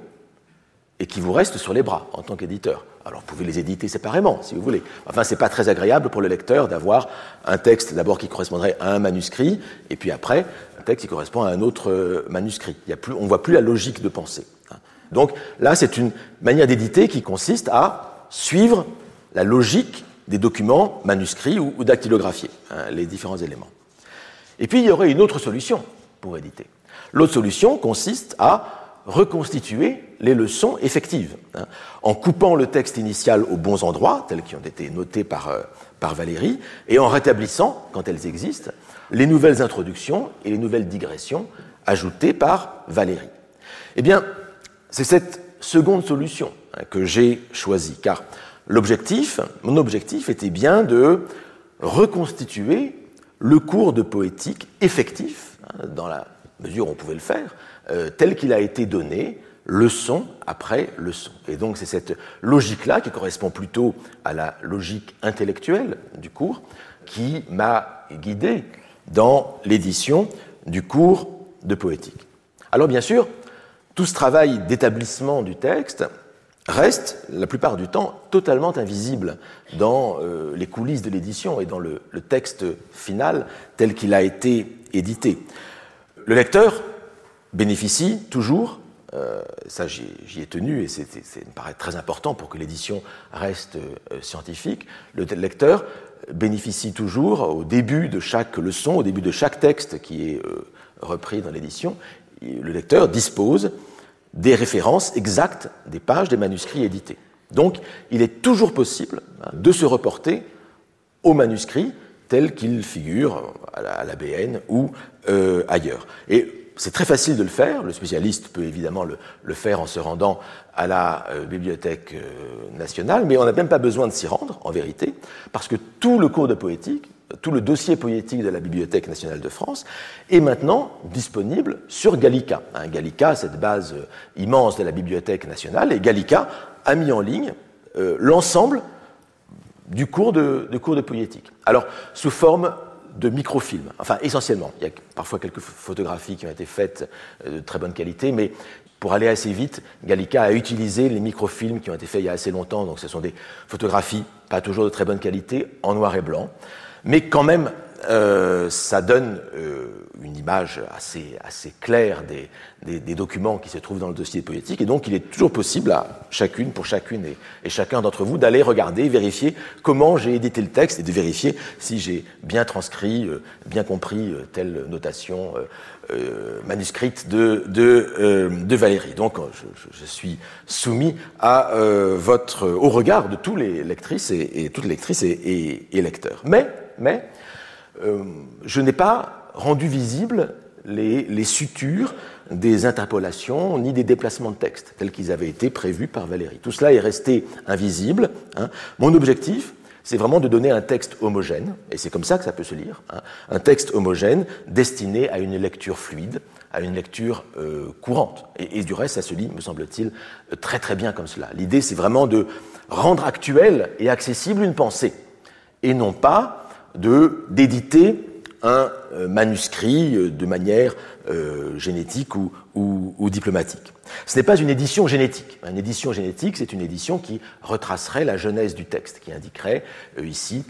et qui vous restent sur les bras en tant qu'éditeur. Alors, vous pouvez les éditer séparément, si vous voulez. Enfin, c'est pas très agréable pour le lecteur d'avoir un texte d'abord qui correspondrait à un manuscrit, et puis après, un texte qui correspond à un autre euh, manuscrit. Il y a plus, on ne voit plus la logique de pensée. Donc là, c'est une manière d'éditer qui consiste à suivre la logique des documents manuscrits ou, dactylographiés, hein, les différents éléments. Et puis, il y aurait une autre solution pour éditer. L'autre solution consiste à reconstituer les leçons effectives, hein, en coupant le texte initial aux bons endroits, tels qui ont été notés par, euh, par Valérie, et en rétablissant, quand elles existent, les nouvelles introductions et les nouvelles digressions ajoutées par Valérie. Eh bien, c'est cette seconde solution hein, que j'ai choisie, car mon objectif était bien de reconstituer le cours de poétique effectif, hein, dans la mesure où on pouvait le faire, euh, tel qu'il a été donné, leçon après leçon. Et donc c'est cette logique-là, qui correspond plutôt à la logique intellectuelle du cours, qui m'a guidé dans l'édition du cours de poétique. Alors bien sûr, tout ce travail d'établissement du texte reste, la plupart du temps, totalement invisible dans euh, les coulisses de l'édition et dans le, texte final tel qu'il a été édité. Le lecteur bénéficie toujours, euh, ça j'y ai tenu et c'est me paraît très important pour que l'édition reste euh, scientifique, le lecteur bénéficie toujours au début de chaque leçon, au début de chaque texte qui est repris dans l'édition, le lecteur dispose des références exactes des pages des manuscrits édités. Donc, il est toujours possible hein, de se reporter au manuscrit tel qu'il figure à la, BN ou euh, ailleurs. C'est très facile de le faire. Le spécialiste peut évidemment le, faire en se rendant à la euh, Bibliothèque euh, nationale, mais on n'a même pas besoin de s'y rendre, en vérité, parce que tout le cours de poétique tout le dossier poétique de la Bibliothèque nationale de France est maintenant disponible sur Gallica. Hein, Gallica, cette base euh, immense de la Bibliothèque nationale, et Gallica a mis en ligne l'ensemble du cours de, cours de poétique. Alors, sous forme de microfilms, enfin essentiellement. Il y a parfois quelques photographies qui ont été faites euh, de très bonne qualité, mais pour aller assez vite, Gallica a utilisé les microfilms qui ont été faits il y a assez longtemps, donc ce sont des photographies pas toujours de très bonne qualité, en noir et blanc. Mais quand même, euh, ça donne euh, une image assez, assez claire des, des, des, documents qui se trouvent dans le dossier poétique, et donc il est toujours possible à chacune, pour chacune et, et chacun d'entre vous, d'aller regarder, vérifier comment j'ai édité le texte et de vérifier si j'ai bien transcrit, euh, bien compris euh, telle notation euh, manuscrite de, de, de, Valérie. Donc je, je, suis soumis à votre, au regard de tous les lectrices et, et toutes les lectrices et, et lecteurs. Mais mais euh, je n'ai pas rendu visibles les, sutures des interpolations ni des déplacements de texte tels qu'ils avaient été prévus par Valérie. Tout cela est resté invisible. Hein. Mon objectif, c'est vraiment de donner un texte homogène, et c'est comme ça que ça peut se lire, hein. un texte homogène destiné à une lecture fluide, à une lecture euh, courante. Et, et, du reste, ça se lit, me semble-t-il, très très bien comme cela. L'idée, c'est vraiment de rendre actuelle et accessible une pensée, et non pas de d'éditer un euh, manuscrit euh, de manière euh, génétique ou, ou, diplomatique. Ce n'est pas une édition génétique. Une édition génétique, c'est une édition qui retracerait la genèse du texte, qui indiquerait ici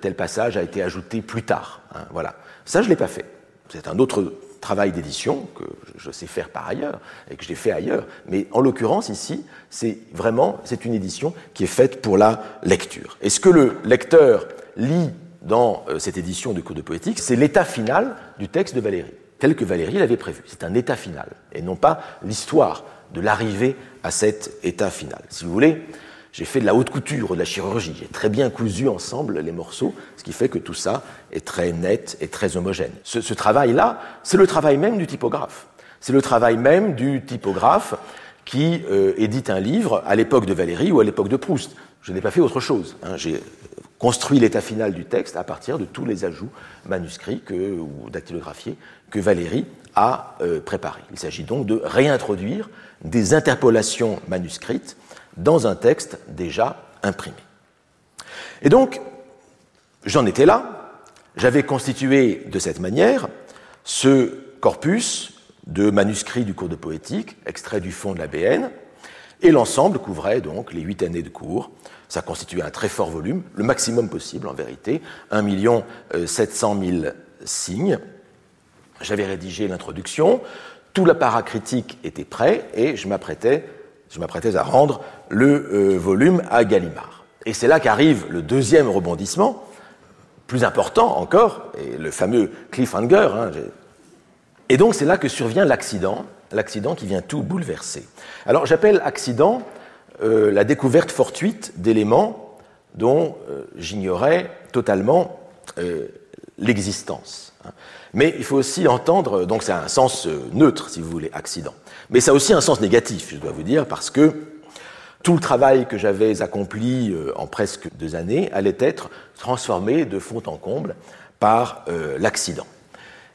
tel passage a été ajouté plus tard. Hein, voilà. Ça, je l'ai pas fait. C'est un autre travail d'édition que je sais faire par ailleurs et que j'ai fait ailleurs. Mais en l'occurrence, ici, c'est vraiment c'est une édition qui est faite pour la lecture. Est-ce que le lecteur lit dans euh, cette édition du Code de poétique, c'est l'état final du texte de Valérie, tel que Valérie l'avait prévu. C'est un état final, et non pas l'histoire de l'arrivée à cet état final. Si vous voulez, j'ai fait de la haute couture, de la chirurgie, j'ai très bien cousu ensemble les morceaux, ce qui fait que tout ça est très net et très homogène. Ce, travail-là, c'est le travail même du typographe. C'est le travail même du typographe qui euh, édite un livre à l'époque de Valérie ou à l'époque de Proust. Je n'ai pas fait autre chose. Hein. Construit l'état final du texte à partir de tous les ajouts manuscrits ou dactylographiés que Valérie a euh, préparés. Il s'agit donc de réintroduire des interpolations manuscrites dans un texte déjà imprimé. Et donc, j'en étais là, j'avais constitué de cette manière ce corpus de manuscrits du cours de poétique, extrait du fond de la BN, et l'ensemble couvrait donc les huit années de cours, ça constituait un très fort volume, le maximum possible en vérité, 1 700 000 signes. J'avais rédigé l'introduction, tout l'apparat critique était prêt et je m'apprêtais, je m'apprêtais à rendre le euh, volume à Gallimard. Et c'est là qu'arrive le deuxième rebondissement, plus important encore, et le fameux cliffhanger. Hein, et donc c'est là que survient l'accident, l'accident qui vient tout bouleverser. Alors j'appelle accident euh, la découverte fortuite d'éléments dont euh, j'ignorais totalement euh, l'existence. Hein. Mais il faut aussi entendre, donc c'est un sens neutre, si vous voulez, accident. Mais ça a aussi un sens négatif, je dois vous dire, parce que tout le travail que j'avais accompli en presque deux années allait être transformé de fond en comble par l'accident.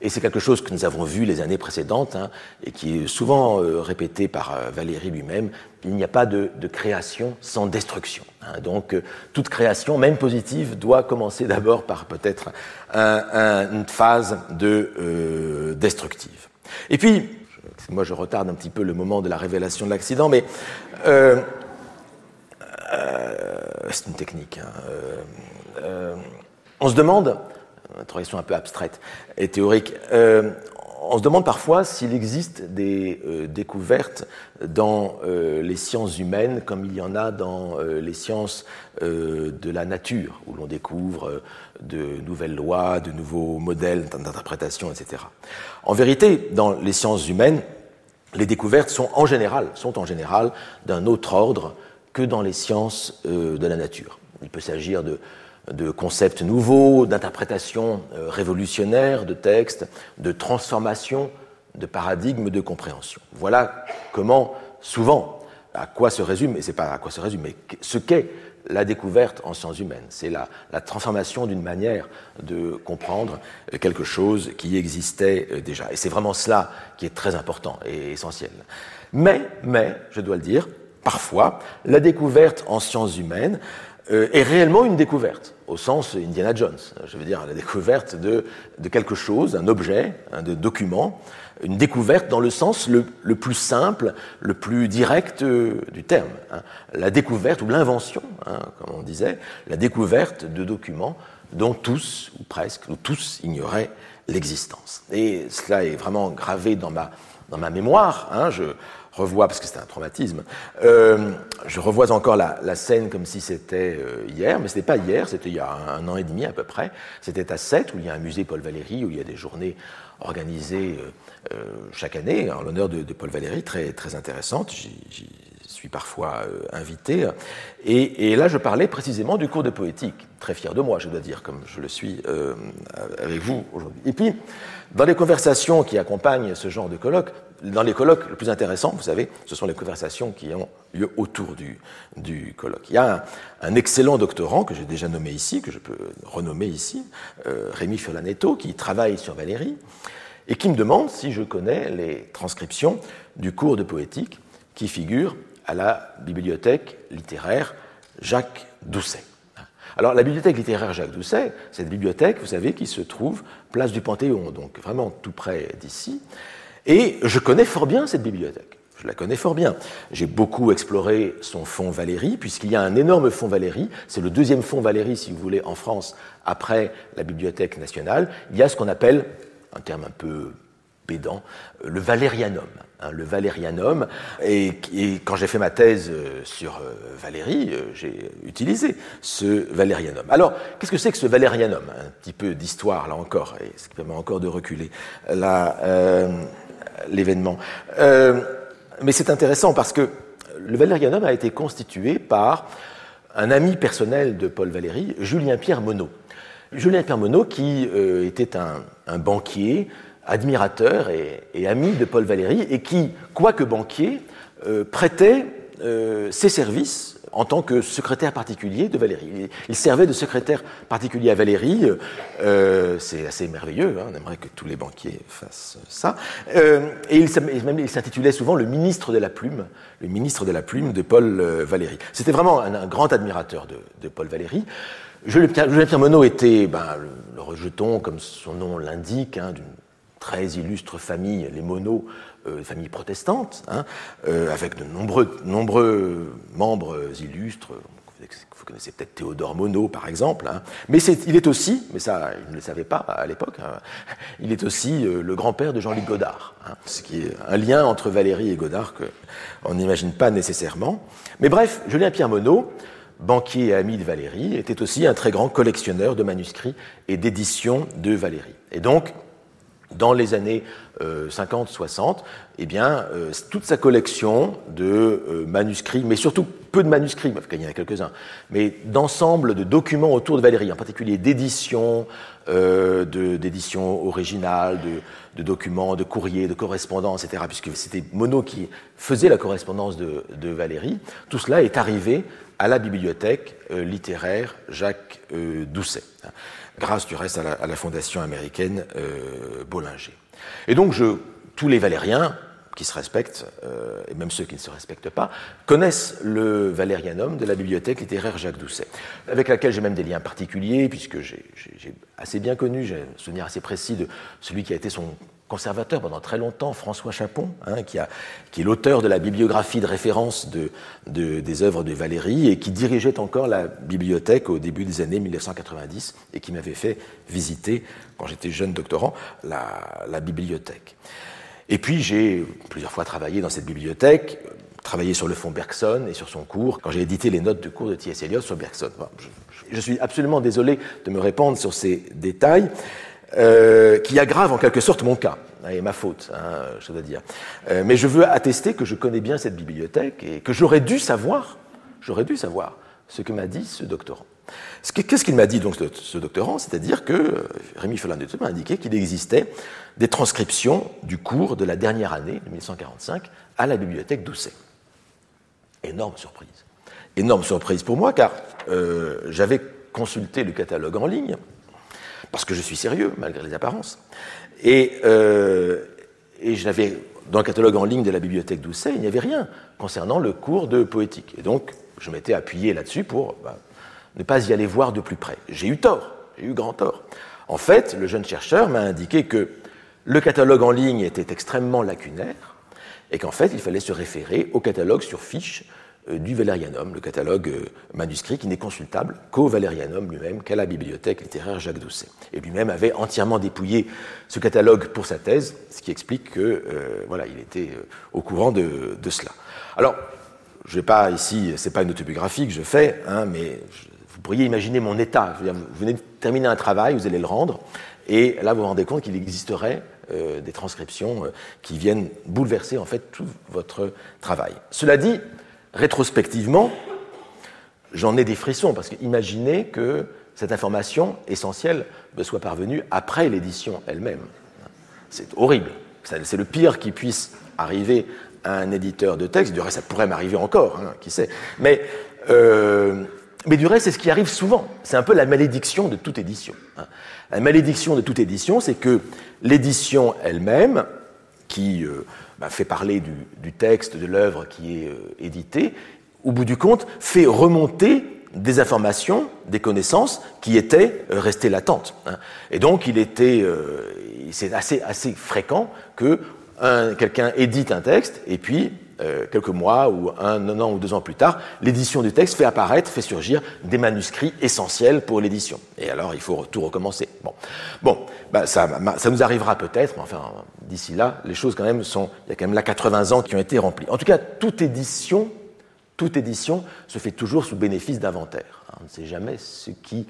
Et c'est quelque chose que nous avons vu les années précédentes hein, et qui est souvent euh, répété par euh, Valérie lui-même. Il n'y a pas de, création sans destruction. Hein. Donc euh, toute création, même positive, doit commencer d'abord par peut-être une phase de destructive. Et puis, moi je retarde un petit peu le moment de la révélation de l'accident, mais c'est une technique. Hein, on se demande traduction un peu abstraite et théorique. Euh, on se demande parfois s'il existe des euh, découvertes dans euh, les sciences humaines comme il y en a dans les sciences de la nature, où l'on découvre de nouvelles lois, de nouveaux modèles d'interprétation, etc. En vérité, dans les sciences humaines, les découvertes sont en général, sont en général d'un autre ordre que dans les sciences de la nature. Il peut s'agir de de concepts nouveaux, d'interprétations euh, révolutionnaires de textes, de transformation de paradigmes de compréhension. Voilà comment, souvent, à quoi se résume, et c'est pas à quoi se résume, mais ce qu'est la découverte en sciences humaines. C'est la, la, transformation d'une manière de comprendre quelque chose qui existait euh, déjà. Et c'est vraiment cela qui est très important et essentiel. Mais, mais, je dois le dire, parfois, la découverte en sciences humaines euh, est réellement une découverte, au sens Indiana Jones. Je veux dire, la découverte de, de quelque chose, un objet, un document, une découverte dans le sens le, le plus simple, le plus direct euh, du terme. Hein. La découverte ou l'invention, hein, comme on disait, la découverte de documents dont tous, ou presque, ou tous ignoraient l'existence. Et cela est vraiment gravé dans ma, dans ma mémoire. Hein. Je, revois, parce que c'était un traumatisme, euh, je revois encore la, scène comme si c'était euh, hier, mais ce n'était pas hier, c'était il y a un, an et demi à peu près. C'était à Sète, où il y a un musée Paul Valéry, où il y a des journées organisées euh, chaque année en l'honneur de, Paul Valéry, très, très intéressantes. J'y suis parfois invité. Et, et, là, je parlais précisément du cours de poétique. Très fier de moi, je dois dire, comme je le suis avec vous aujourd'hui. Et puis, dans les conversations qui accompagnent ce genre de colloque, dans les colloques, le plus intéressant, vous savez, ce sont les conversations qui ont lieu autour du, colloque. Il y a un, excellent doctorant que j'ai déjà nommé ici, que je peux renommer ici, euh, Rémi Fiolanetto, qui travaille sur Valérie, et qui me demande si je connais les transcriptions du cours de poétique qui figurent à la bibliothèque littéraire Jacques Doucet. Alors la bibliothèque littéraire Jacques Doucet, cette bibliothèque, vous savez, qui se trouve place du Panthéon, donc vraiment tout près d'ici. Et je connais fort bien cette bibliothèque. Je la connais fort bien. J'ai beaucoup exploré son fonds Valérie, puisqu'il y a un énorme fonds Valérie. C'est le deuxième fonds Valérie, si vous voulez, en France, après la Bibliothèque nationale. Il y a ce qu'on appelle, un terme un peu pédant, le valérianum. Hein, le valérianum. Et, quand j'ai fait ma thèse euh, sur euh, Valérie, euh, j'ai utilisé ce valérianum. Alors, qu'est-ce que c'est que ce valérianum Un petit peu d'histoire, là encore, et ce qui permet encore de reculer l'événement. mais c'est intéressant parce que le valérianum a été constitué par un ami personnel de Paul Valéry, Julien-Pierre Monod. Julien-Pierre Monod, qui était un banquier, admirateur et, ami de Paul Valéry, et qui, quoique banquier, euh, prêtait euh, ses services en tant que secrétaire particulier de Valéry. Il, servait de secrétaire particulier à Valéry, euh, c'est assez merveilleux, hein, on aimerait que tous les banquiers fassent ça. et il, s'intitulait souvent le ministre de la plume, le ministre de la plume de Paul Valéry. C'était vraiment un, grand admirateur de, Paul Valéry. Julien-Pierre Monod était ben, le, rejeton, comme son nom l'indique, hein, d'une très illustre famille, les Monod, euh, famille protestante, hein, euh, avec de nombreux, membres illustres. Vous connaissez peut-être Théodore Monod, par exemple. Hein. Mais il est aussi, mais ça, il ne le savait pas à l'époque, hein, il est aussi euh, le grand-père de Jean-Luc Godard. Ce qui est un lien entre Valérie et Godard qu'on n'imagine pas nécessairement. Mais bref, Julien-Pierre Monod, banquier et ami de Valérie, était aussi un très grand collectionneur de manuscrits et d'éditions de Valérie. Et donc, dans les années 50-60, euh, eh bien, euh, toute sa collection de euh, manuscrits, mais surtout peu de manuscrits, il y en a quelques-uns, mais d'ensemble de documents autour de Valérie, en particulier d'éditions, d'éditions originales, de, documents, de courriers, de correspondances, etc., puisque c'était Monod qui faisait la correspondance de, de, Valérie, tout cela est arrivé à la bibliothèque littéraire Jacques Doucet grâce du reste à la, fondation américaine euh, Bollinger. Et donc, tous les valériens qui se respectent, euh, et même ceux qui ne se respectent pas, connaissent le valérianum de la bibliothèque littéraire Jacques Doucet, avec laquelle j'ai même des liens particuliers, puisque j'ai assez bien connu, j'ai un souvenir assez précis de celui qui a été son conservateur pendant très longtemps, François Chapon, hein, qui, est l'auteur de la bibliographie de référence de, des œuvres de Valéry et qui dirigeait encore la bibliothèque au début des années 1990 et qui m'avait fait visiter, quand j'étais jeune doctorant, la, bibliothèque. Et puis j'ai plusieurs fois travaillé dans cette bibliothèque, travaillé sur le fond Bergson et sur son cours, quand j'ai édité les notes de cours de T.S. Eliot sur Bergson. je, suis absolument désolé de me répandre sur ces détails, euh, qui aggrave en quelque sorte mon cas, hein, et ma faute, hein, je dois dire. Euh, mais je veux attester que je connais bien cette bibliothèque et que j'aurais dû savoir, j'aurais dû savoir ce que m'a dit ce doctorant. Qu'est-ce qu'il m'a dit donc ce doctorant? C'est-à-dire que euh, Rémi Ferland m'a indiqué qu'il existait des transcriptions du cours de la dernière année, de 1945, à la bibliothèque Doucet. Énorme surprise. Énorme surprise pour moi, car j'avais consulté le catalogue en ligne, parce que je suis sérieux, malgré les apparences. Et, euh, et j'avais, dans le catalogue en ligne de la bibliothèque d'Ousset, il n'y avait rien concernant le cours de poétique. Et donc, je m'étais appuyé là-dessus pour bah, ne pas y aller voir de plus près. J'ai eu tort, j'ai eu grand tort. En fait, le jeune chercheur m'a indiqué que le catalogue en ligne était extrêmement lacunaire et qu'en fait, il fallait se référer au catalogue sur fiche du Valérianum, le catalogue euh, manuscrit qui n'est consultable qu'au Valérianum lui-même, qu'à la bibliothèque littéraire Jacques Doucet. Et lui-même avait entièrement dépouillé ce catalogue pour sa thèse, ce qui explique que euh, voilà, il était au courant de, cela. Alors, je vais pas ici, c'est pas une autobiographie que je fais, hein, mais vous pourriez imaginer mon état. vous venez de terminer un travail, vous allez le rendre, et là vous vous rendez compte qu'il existerait des transcriptions qui viennent bouleverser en fait tout votre travail. Cela dit, rétrospectivement, j'en ai des frissons, parce que imaginez que cette information essentielle me soit parvenue après l'édition elle-même. C'est horrible. C'est le pire qui puisse arriver à un éditeur de texte. Du reste, ça pourrait m'arriver encore, hein, qui sait. Mais, euh, mais du reste, c'est ce qui arrive souvent. C'est un peu la malédiction de toute édition. Hein. La malédiction de toute édition, c'est que l'édition elle-même, qui euh, bah, fait parler du, texte, de l'œuvre qui est euh, éditée, au bout du compte, fait remonter des informations, des connaissances qui étaient euh, restées latentes. Hein. Et donc, il était, euh, c'est assez, assez fréquent que quelqu'un édite un texte et puis euh, quelques mois ou un, an ou deux ans plus tard, l'édition du texte fait apparaître, fait surgir des manuscrits essentiels pour l'édition. Et alors, il faut tout recommencer. Bon, bon bah, ça, nous arrivera peut-être, mais enfin, d'ici là, les choses quand même sont, il y a quand même là 80 ans qui ont été remplis. En tout cas, toute édition, toute édition se fait toujours sous bénéfice d'inventaire. On ne sait jamais ce qui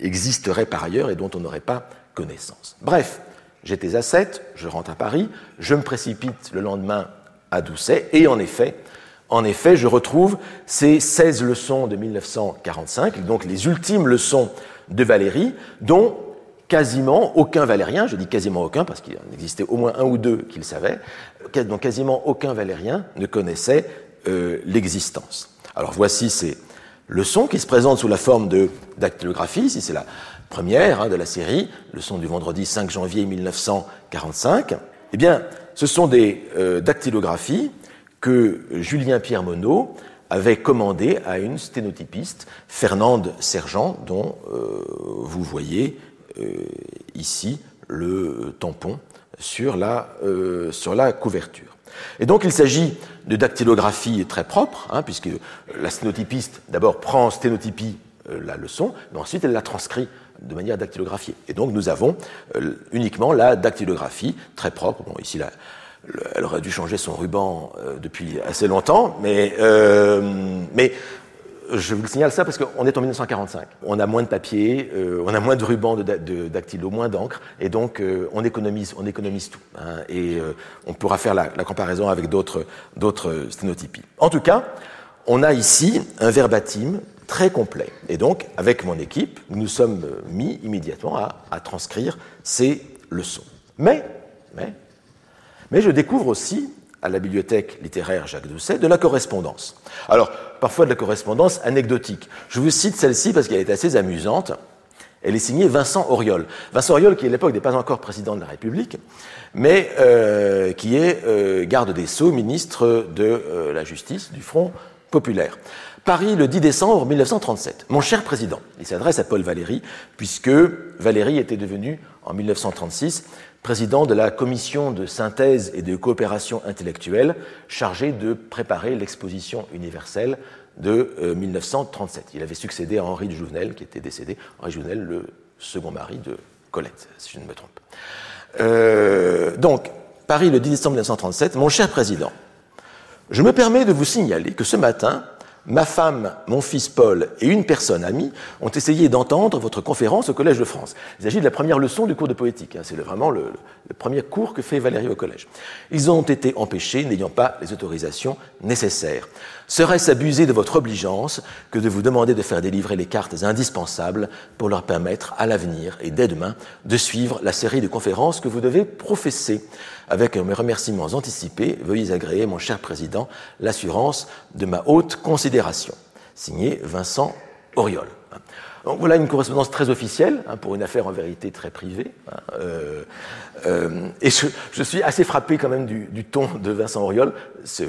existerait par ailleurs et dont on n'aurait pas connaissance. Bref, j'étais à 7, je rentre à Paris, je me précipite le lendemain à Doucet. Et en effet, en effet, je retrouve ces 16 leçons de 1945, donc les ultimes leçons de Valérie, dont quasiment aucun valérien, je dis quasiment aucun parce qu'il en existait au moins un ou deux qui le savaient, dont quasiment aucun valérien ne connaissait euh, l'existence. Alors voici ces leçons qui se présentent sous la forme de dactylographie, ici c'est la première hein, de la série, leçon du vendredi 5 janvier 1945. Eh bien, ce sont des euh, dactylographies que Julien Pierre Monod avait commandées à une sténotypiste, Fernande Sergent, dont euh, vous voyez euh, ici le tampon sur la, couverture. Et donc il s'agit de dactylographie très propre, hein, puisque la sténotypiste d'abord prend en sténotypie la leçon, mais ensuite elle la transcrit de manière dactylographiée. Et donc nous avons euh, uniquement la dactylographie très propre. Bon, ici, elle aurait dû changer son ruban euh, depuis assez longtemps, mais, euh, mais je vous le signale ça parce qu'on est en 1945. On a moins de papier, on a moins de rubans de, dactylo, moins d'encre, et donc on, économise, on économise tout. Hein, et on pourra faire la comparaison avec d'autres sténotypies. En tout cas, on a ici un verbatim très complet. Et donc, avec mon équipe, nous nous sommes mis immédiatement à, transcrire ces leçons. Mais, mais, mais je découvre aussi à la bibliothèque littéraire Jacques Doucet de la correspondance. Alors, parfois de la correspondance anecdotique. Je vous cite celle-ci parce qu'elle est assez amusante. Elle est signée Vincent Auriol. Vincent Auriol, qui à l'époque n'est pas encore président de la République, mais euh, qui est euh, garde des Sceaux, ministre de euh, la Justice du Front populaire. Paris le 10 décembre 1937. Mon cher président, il s'adresse à Paul Valéry, puisque Valéry était devenu, en 1936, président de la commission de synthèse et de coopération intellectuelle chargée de préparer l'exposition universelle de 1937. Euh, il avait succédé à Henri de Jouvenel, qui était décédé, Henri Jouvenel, le second mari de Colette, si je ne me trompe. Euh, donc, Paris le 10 décembre 1937, mon cher président, je me permets de vous signaler que ce matin, ma femme, mon fils Paul et une personne amie ont essayé d'entendre votre conférence au Collège de France. Il s'agit de la première leçon du cours de poétique. Hein. C'est vraiment le, premier cours que fait Valérie au collège. Ils ont été empêchés, n'ayant pas les autorisations nécessaires. Serait-ce abuser de votre obligeance que de vous demander de faire délivrer les cartes indispensables pour leur permettre à l'avenir et dès demain de suivre la série de conférences que vous devez professer? Avec mes remerciements anticipés, veuillez agréer, mon cher président, l'assurance de ma haute considération. Signé Vincent Auriol. Donc voilà une correspondance très officielle hein, pour une affaire en vérité très privée. Hein, euh, euh, et je, suis assez frappé quand même du, ton de Vincent Auriol. C'est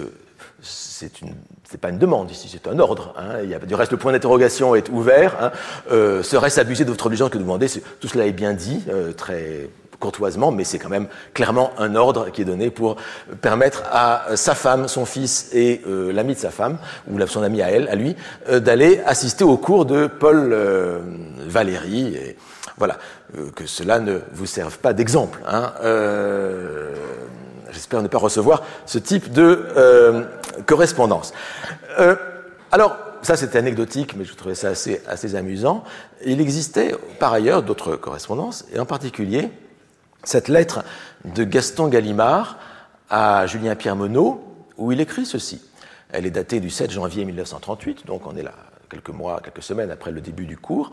pas une demande ici, c'est un ordre. Hein. Du reste, le point d'interrogation est ouvert. Euh, serait-ce abuser de votre obligeance que de demander Tout cela est bien dit, très courtoisement, mais c'est quand même clairement un ordre qui est donné pour permettre à sa femme, son fils et euh, l'ami de sa femme, ou son ami à elle, à lui, euh, d'aller assister au cours de Paul euh, Valéry. Et voilà, que cela ne vous serve pas d'exemple. Hein. J'espère ne pas recevoir ce type de correspondance. alors, ça c'était anecdotique, mais je trouvais ça assez, assez amusant. Il existait par ailleurs d'autres correspondances, et en particulier cette lettre de Gaston Gallimard à Julien Pierre Monod, où il écrit ceci. Elle est datée du 7 janvier 1938, donc on est là quelques mois, quelques semaines après le début du cours.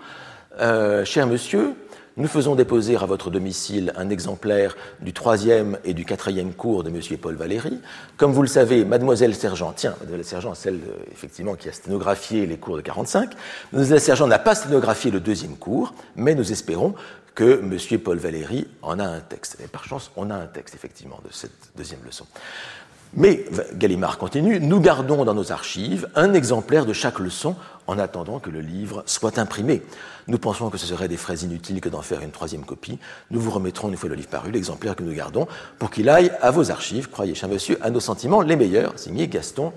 Euh, cher monsieur, nous faisons déposer à votre domicile un exemplaire du troisième et du quatrième cours de Monsieur Paul Valéry. Comme vous le savez, Mademoiselle Sergent, tiens, Mademoiselle Sergent, celle euh, effectivement qui a sténographié les cours de 45, Mademoiselle Sergent n'a pas sténographié le deuxième cours, mais nous espérons que M. Paul Valéry en a un texte. Et par chance, on a un texte, effectivement, de cette deuxième leçon. Mais Gallimard continue, nous gardons dans nos archives un exemplaire de chaque leçon en attendant que le livre soit imprimé. Nous pensons que ce serait des frais inutiles que d'en faire une troisième copie. Nous vous remettrons, une fois le livre paru, l'exemplaire que nous gardons pour qu'il aille à vos archives, croyez, cher monsieur, à nos sentiments les meilleurs, signé Gaston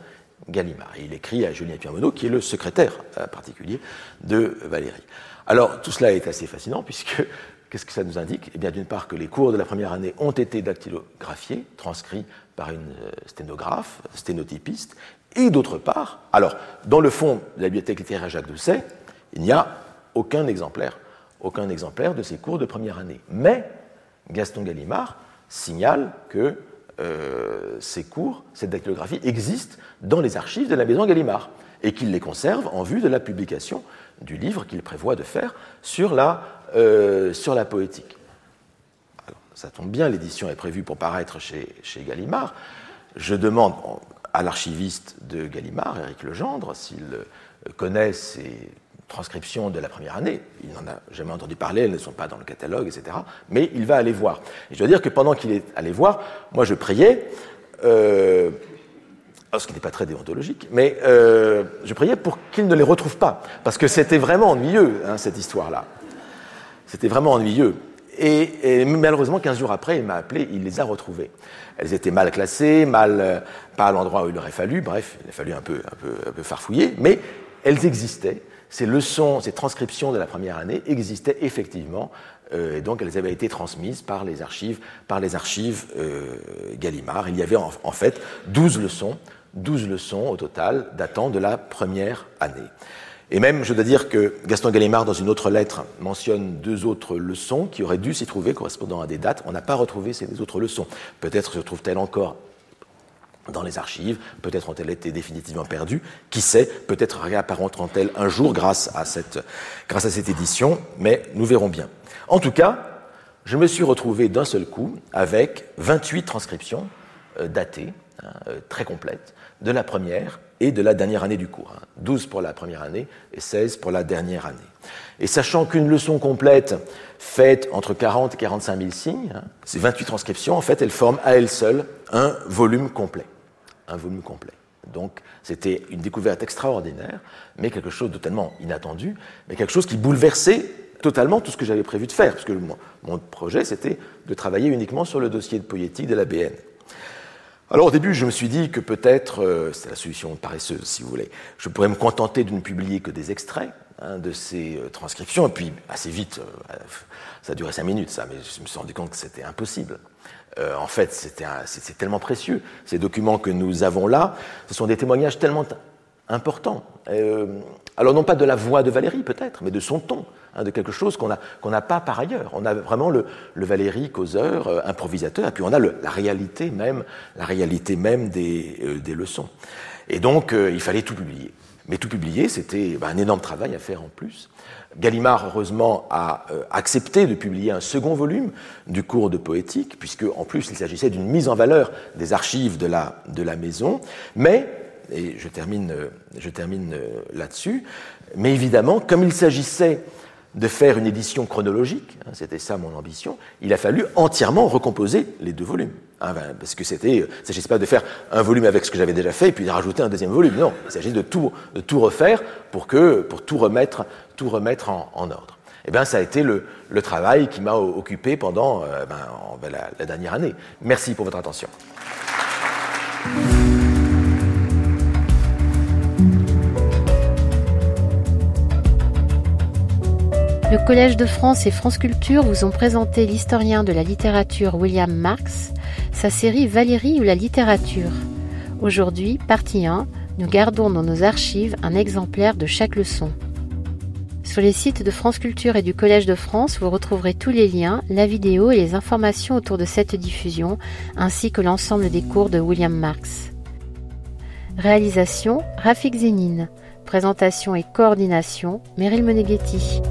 Gallimard. Et il écrit à Julien Pierre qui est le secrétaire euh, particulier de Valérie. Alors, tout cela est assez fascinant, puisque qu'est-ce que ça nous indique? Eh bien, d'une part, que les cours de la première année ont été dactylographiés, transcrits par une euh, sténographe, sténotypiste, et d'autre part, alors, dans le fond de la bibliothèque littéraire Jacques Doucet, il n'y a aucun exemplaire, aucun exemplaire de ces cours de première année. Mais Gaston Gallimard signale que euh, ces cours, cette dactylographie existe dans les archives de la maison Gallimard et qu'il les conserve en vue de la publication du livre qu'il prévoit de faire sur la, euh, sur la poétique. ça tombe bien, l'édition est prévue pour paraître chez, chez Gallimard. Je demande à l'archiviste de Gallimard, Éric Legendre, s'il connaît ces transcriptions de la première année. Il n'en a jamais entendu parler, elles ne sont pas dans le catalogue, etc. Mais il va aller voir. Et je dois dire que pendant qu'il est allé voir, moi je priais, euh, ce qui n'est pas très déontologique, mais euh, je priais pour qu'il ne les retrouve pas, parce que c'était vraiment ennuyeux, hein, cette histoire-là. C'était vraiment ennuyeux. Et, malheureusement, 15 jours après, il m'a appelé, il les a retrouvées. Elles étaient mal classées, mal, euh, pas à l'endroit où il aurait fallu, bref, il a fallu un peu, un peu, un peu farfouiller, mais elles existaient ces leçons, ces transcriptions de la première année existaient effectivement, euh, et donc elles avaient été transmises par les archives, par les archives euh, Gallimard. Il y avait en, fait 12 leçons, 12 leçons au total datant de la première année. Et même, je dois dire que Gaston Gallimard, dans une autre lettre, mentionne deux autres leçons qui auraient dû s'y trouver correspondant à des dates. On n'a pas retrouvé ces autres leçons. Peut-être se trouvent-elles encore dans les archives, peut-être ont-elles été définitivement perdues, qui sait, peut-être réapparaîtront-elles un jour grâce à, cette, grâce à cette édition, mais nous verrons bien. En tout cas, je me suis retrouvé d'un seul coup avec 28 transcriptions euh, datées, hein, euh, très complètes, de la première et de la dernière année du cours. 12 hein. pour la première année et 16 pour la dernière année. Et sachant qu'une leçon complète faite entre 40 et 45 000 signes, hein, ces 28 transcriptions, en fait, elles forment à elles seules un volume complet. Un volume complet. Donc, c'était une découverte extraordinaire, mais quelque chose de totalement inattendu, mais quelque chose qui bouleversait totalement tout ce que j'avais prévu de faire, parce que mon, projet, c'était de travailler uniquement sur le dossier de poétique de la BN. Alors au début, je me suis dit que peut-être, euh, c'est la solution paresseuse si vous voulez, je pourrais me contenter de ne publier que des extraits hein, de ces euh, transcriptions, et puis assez vite, euh, ça a duré cinq minutes ça, mais je me suis rendu compte que c'était impossible. en fait, c'est tellement précieux. Ces documents que nous avons là, ce sont des témoignages tellement importants. alors non pas de la voix de Valérie peut-être, mais de son ton, Hein, de quelque chose qu'on n'a pas par ailleurs. On a vraiment le, Valérie causeur, euh, improvisateur, et puis on a la réalité même, la réalité même des, euh, leçons. Et donc, euh, il fallait tout publier. Mais tout publier, c'était ben, un énorme travail à faire en plus. Gallimard, heureusement, a accepté de publier un second volume du cours de poétique, puisque en plus il s'agissait d'une mise en valeur des archives de la, de la maison. Mais, et je termine, termine là-dessus, mais évidemment, comme il s'agissait de faire une édition chronologique, hein, c'était ça mon ambition, il a fallu entièrement recomposer les deux volumes. Hein, ben, parce que c'était, ne s'agissait pas de faire un volume avec ce que j'avais déjà fait et puis de rajouter un deuxième volume. Non, il s'agit de tout, refaire pour, que, pour tout remettre, tout remettre en, ordre. Eh bien, ça a été le, travail qui m'a occupé pendant euh, ben, ben, la dernière année. Merci pour votre attention.
Le Collège de France et France Culture vous ont présenté l'historien de la littérature William Marx, sa série Valérie ou la littérature. Aujourd'hui, partie 1, nous gardons dans nos archives un exemplaire de chaque leçon. Sur les sites de France Culture et du Collège de France, vous retrouverez tous les liens, la vidéo et les informations autour de cette diffusion, ainsi que l'ensemble des cours de William Marx. Réalisation Rafik Zénine. Présentation et coordination Meryl Meneghetti.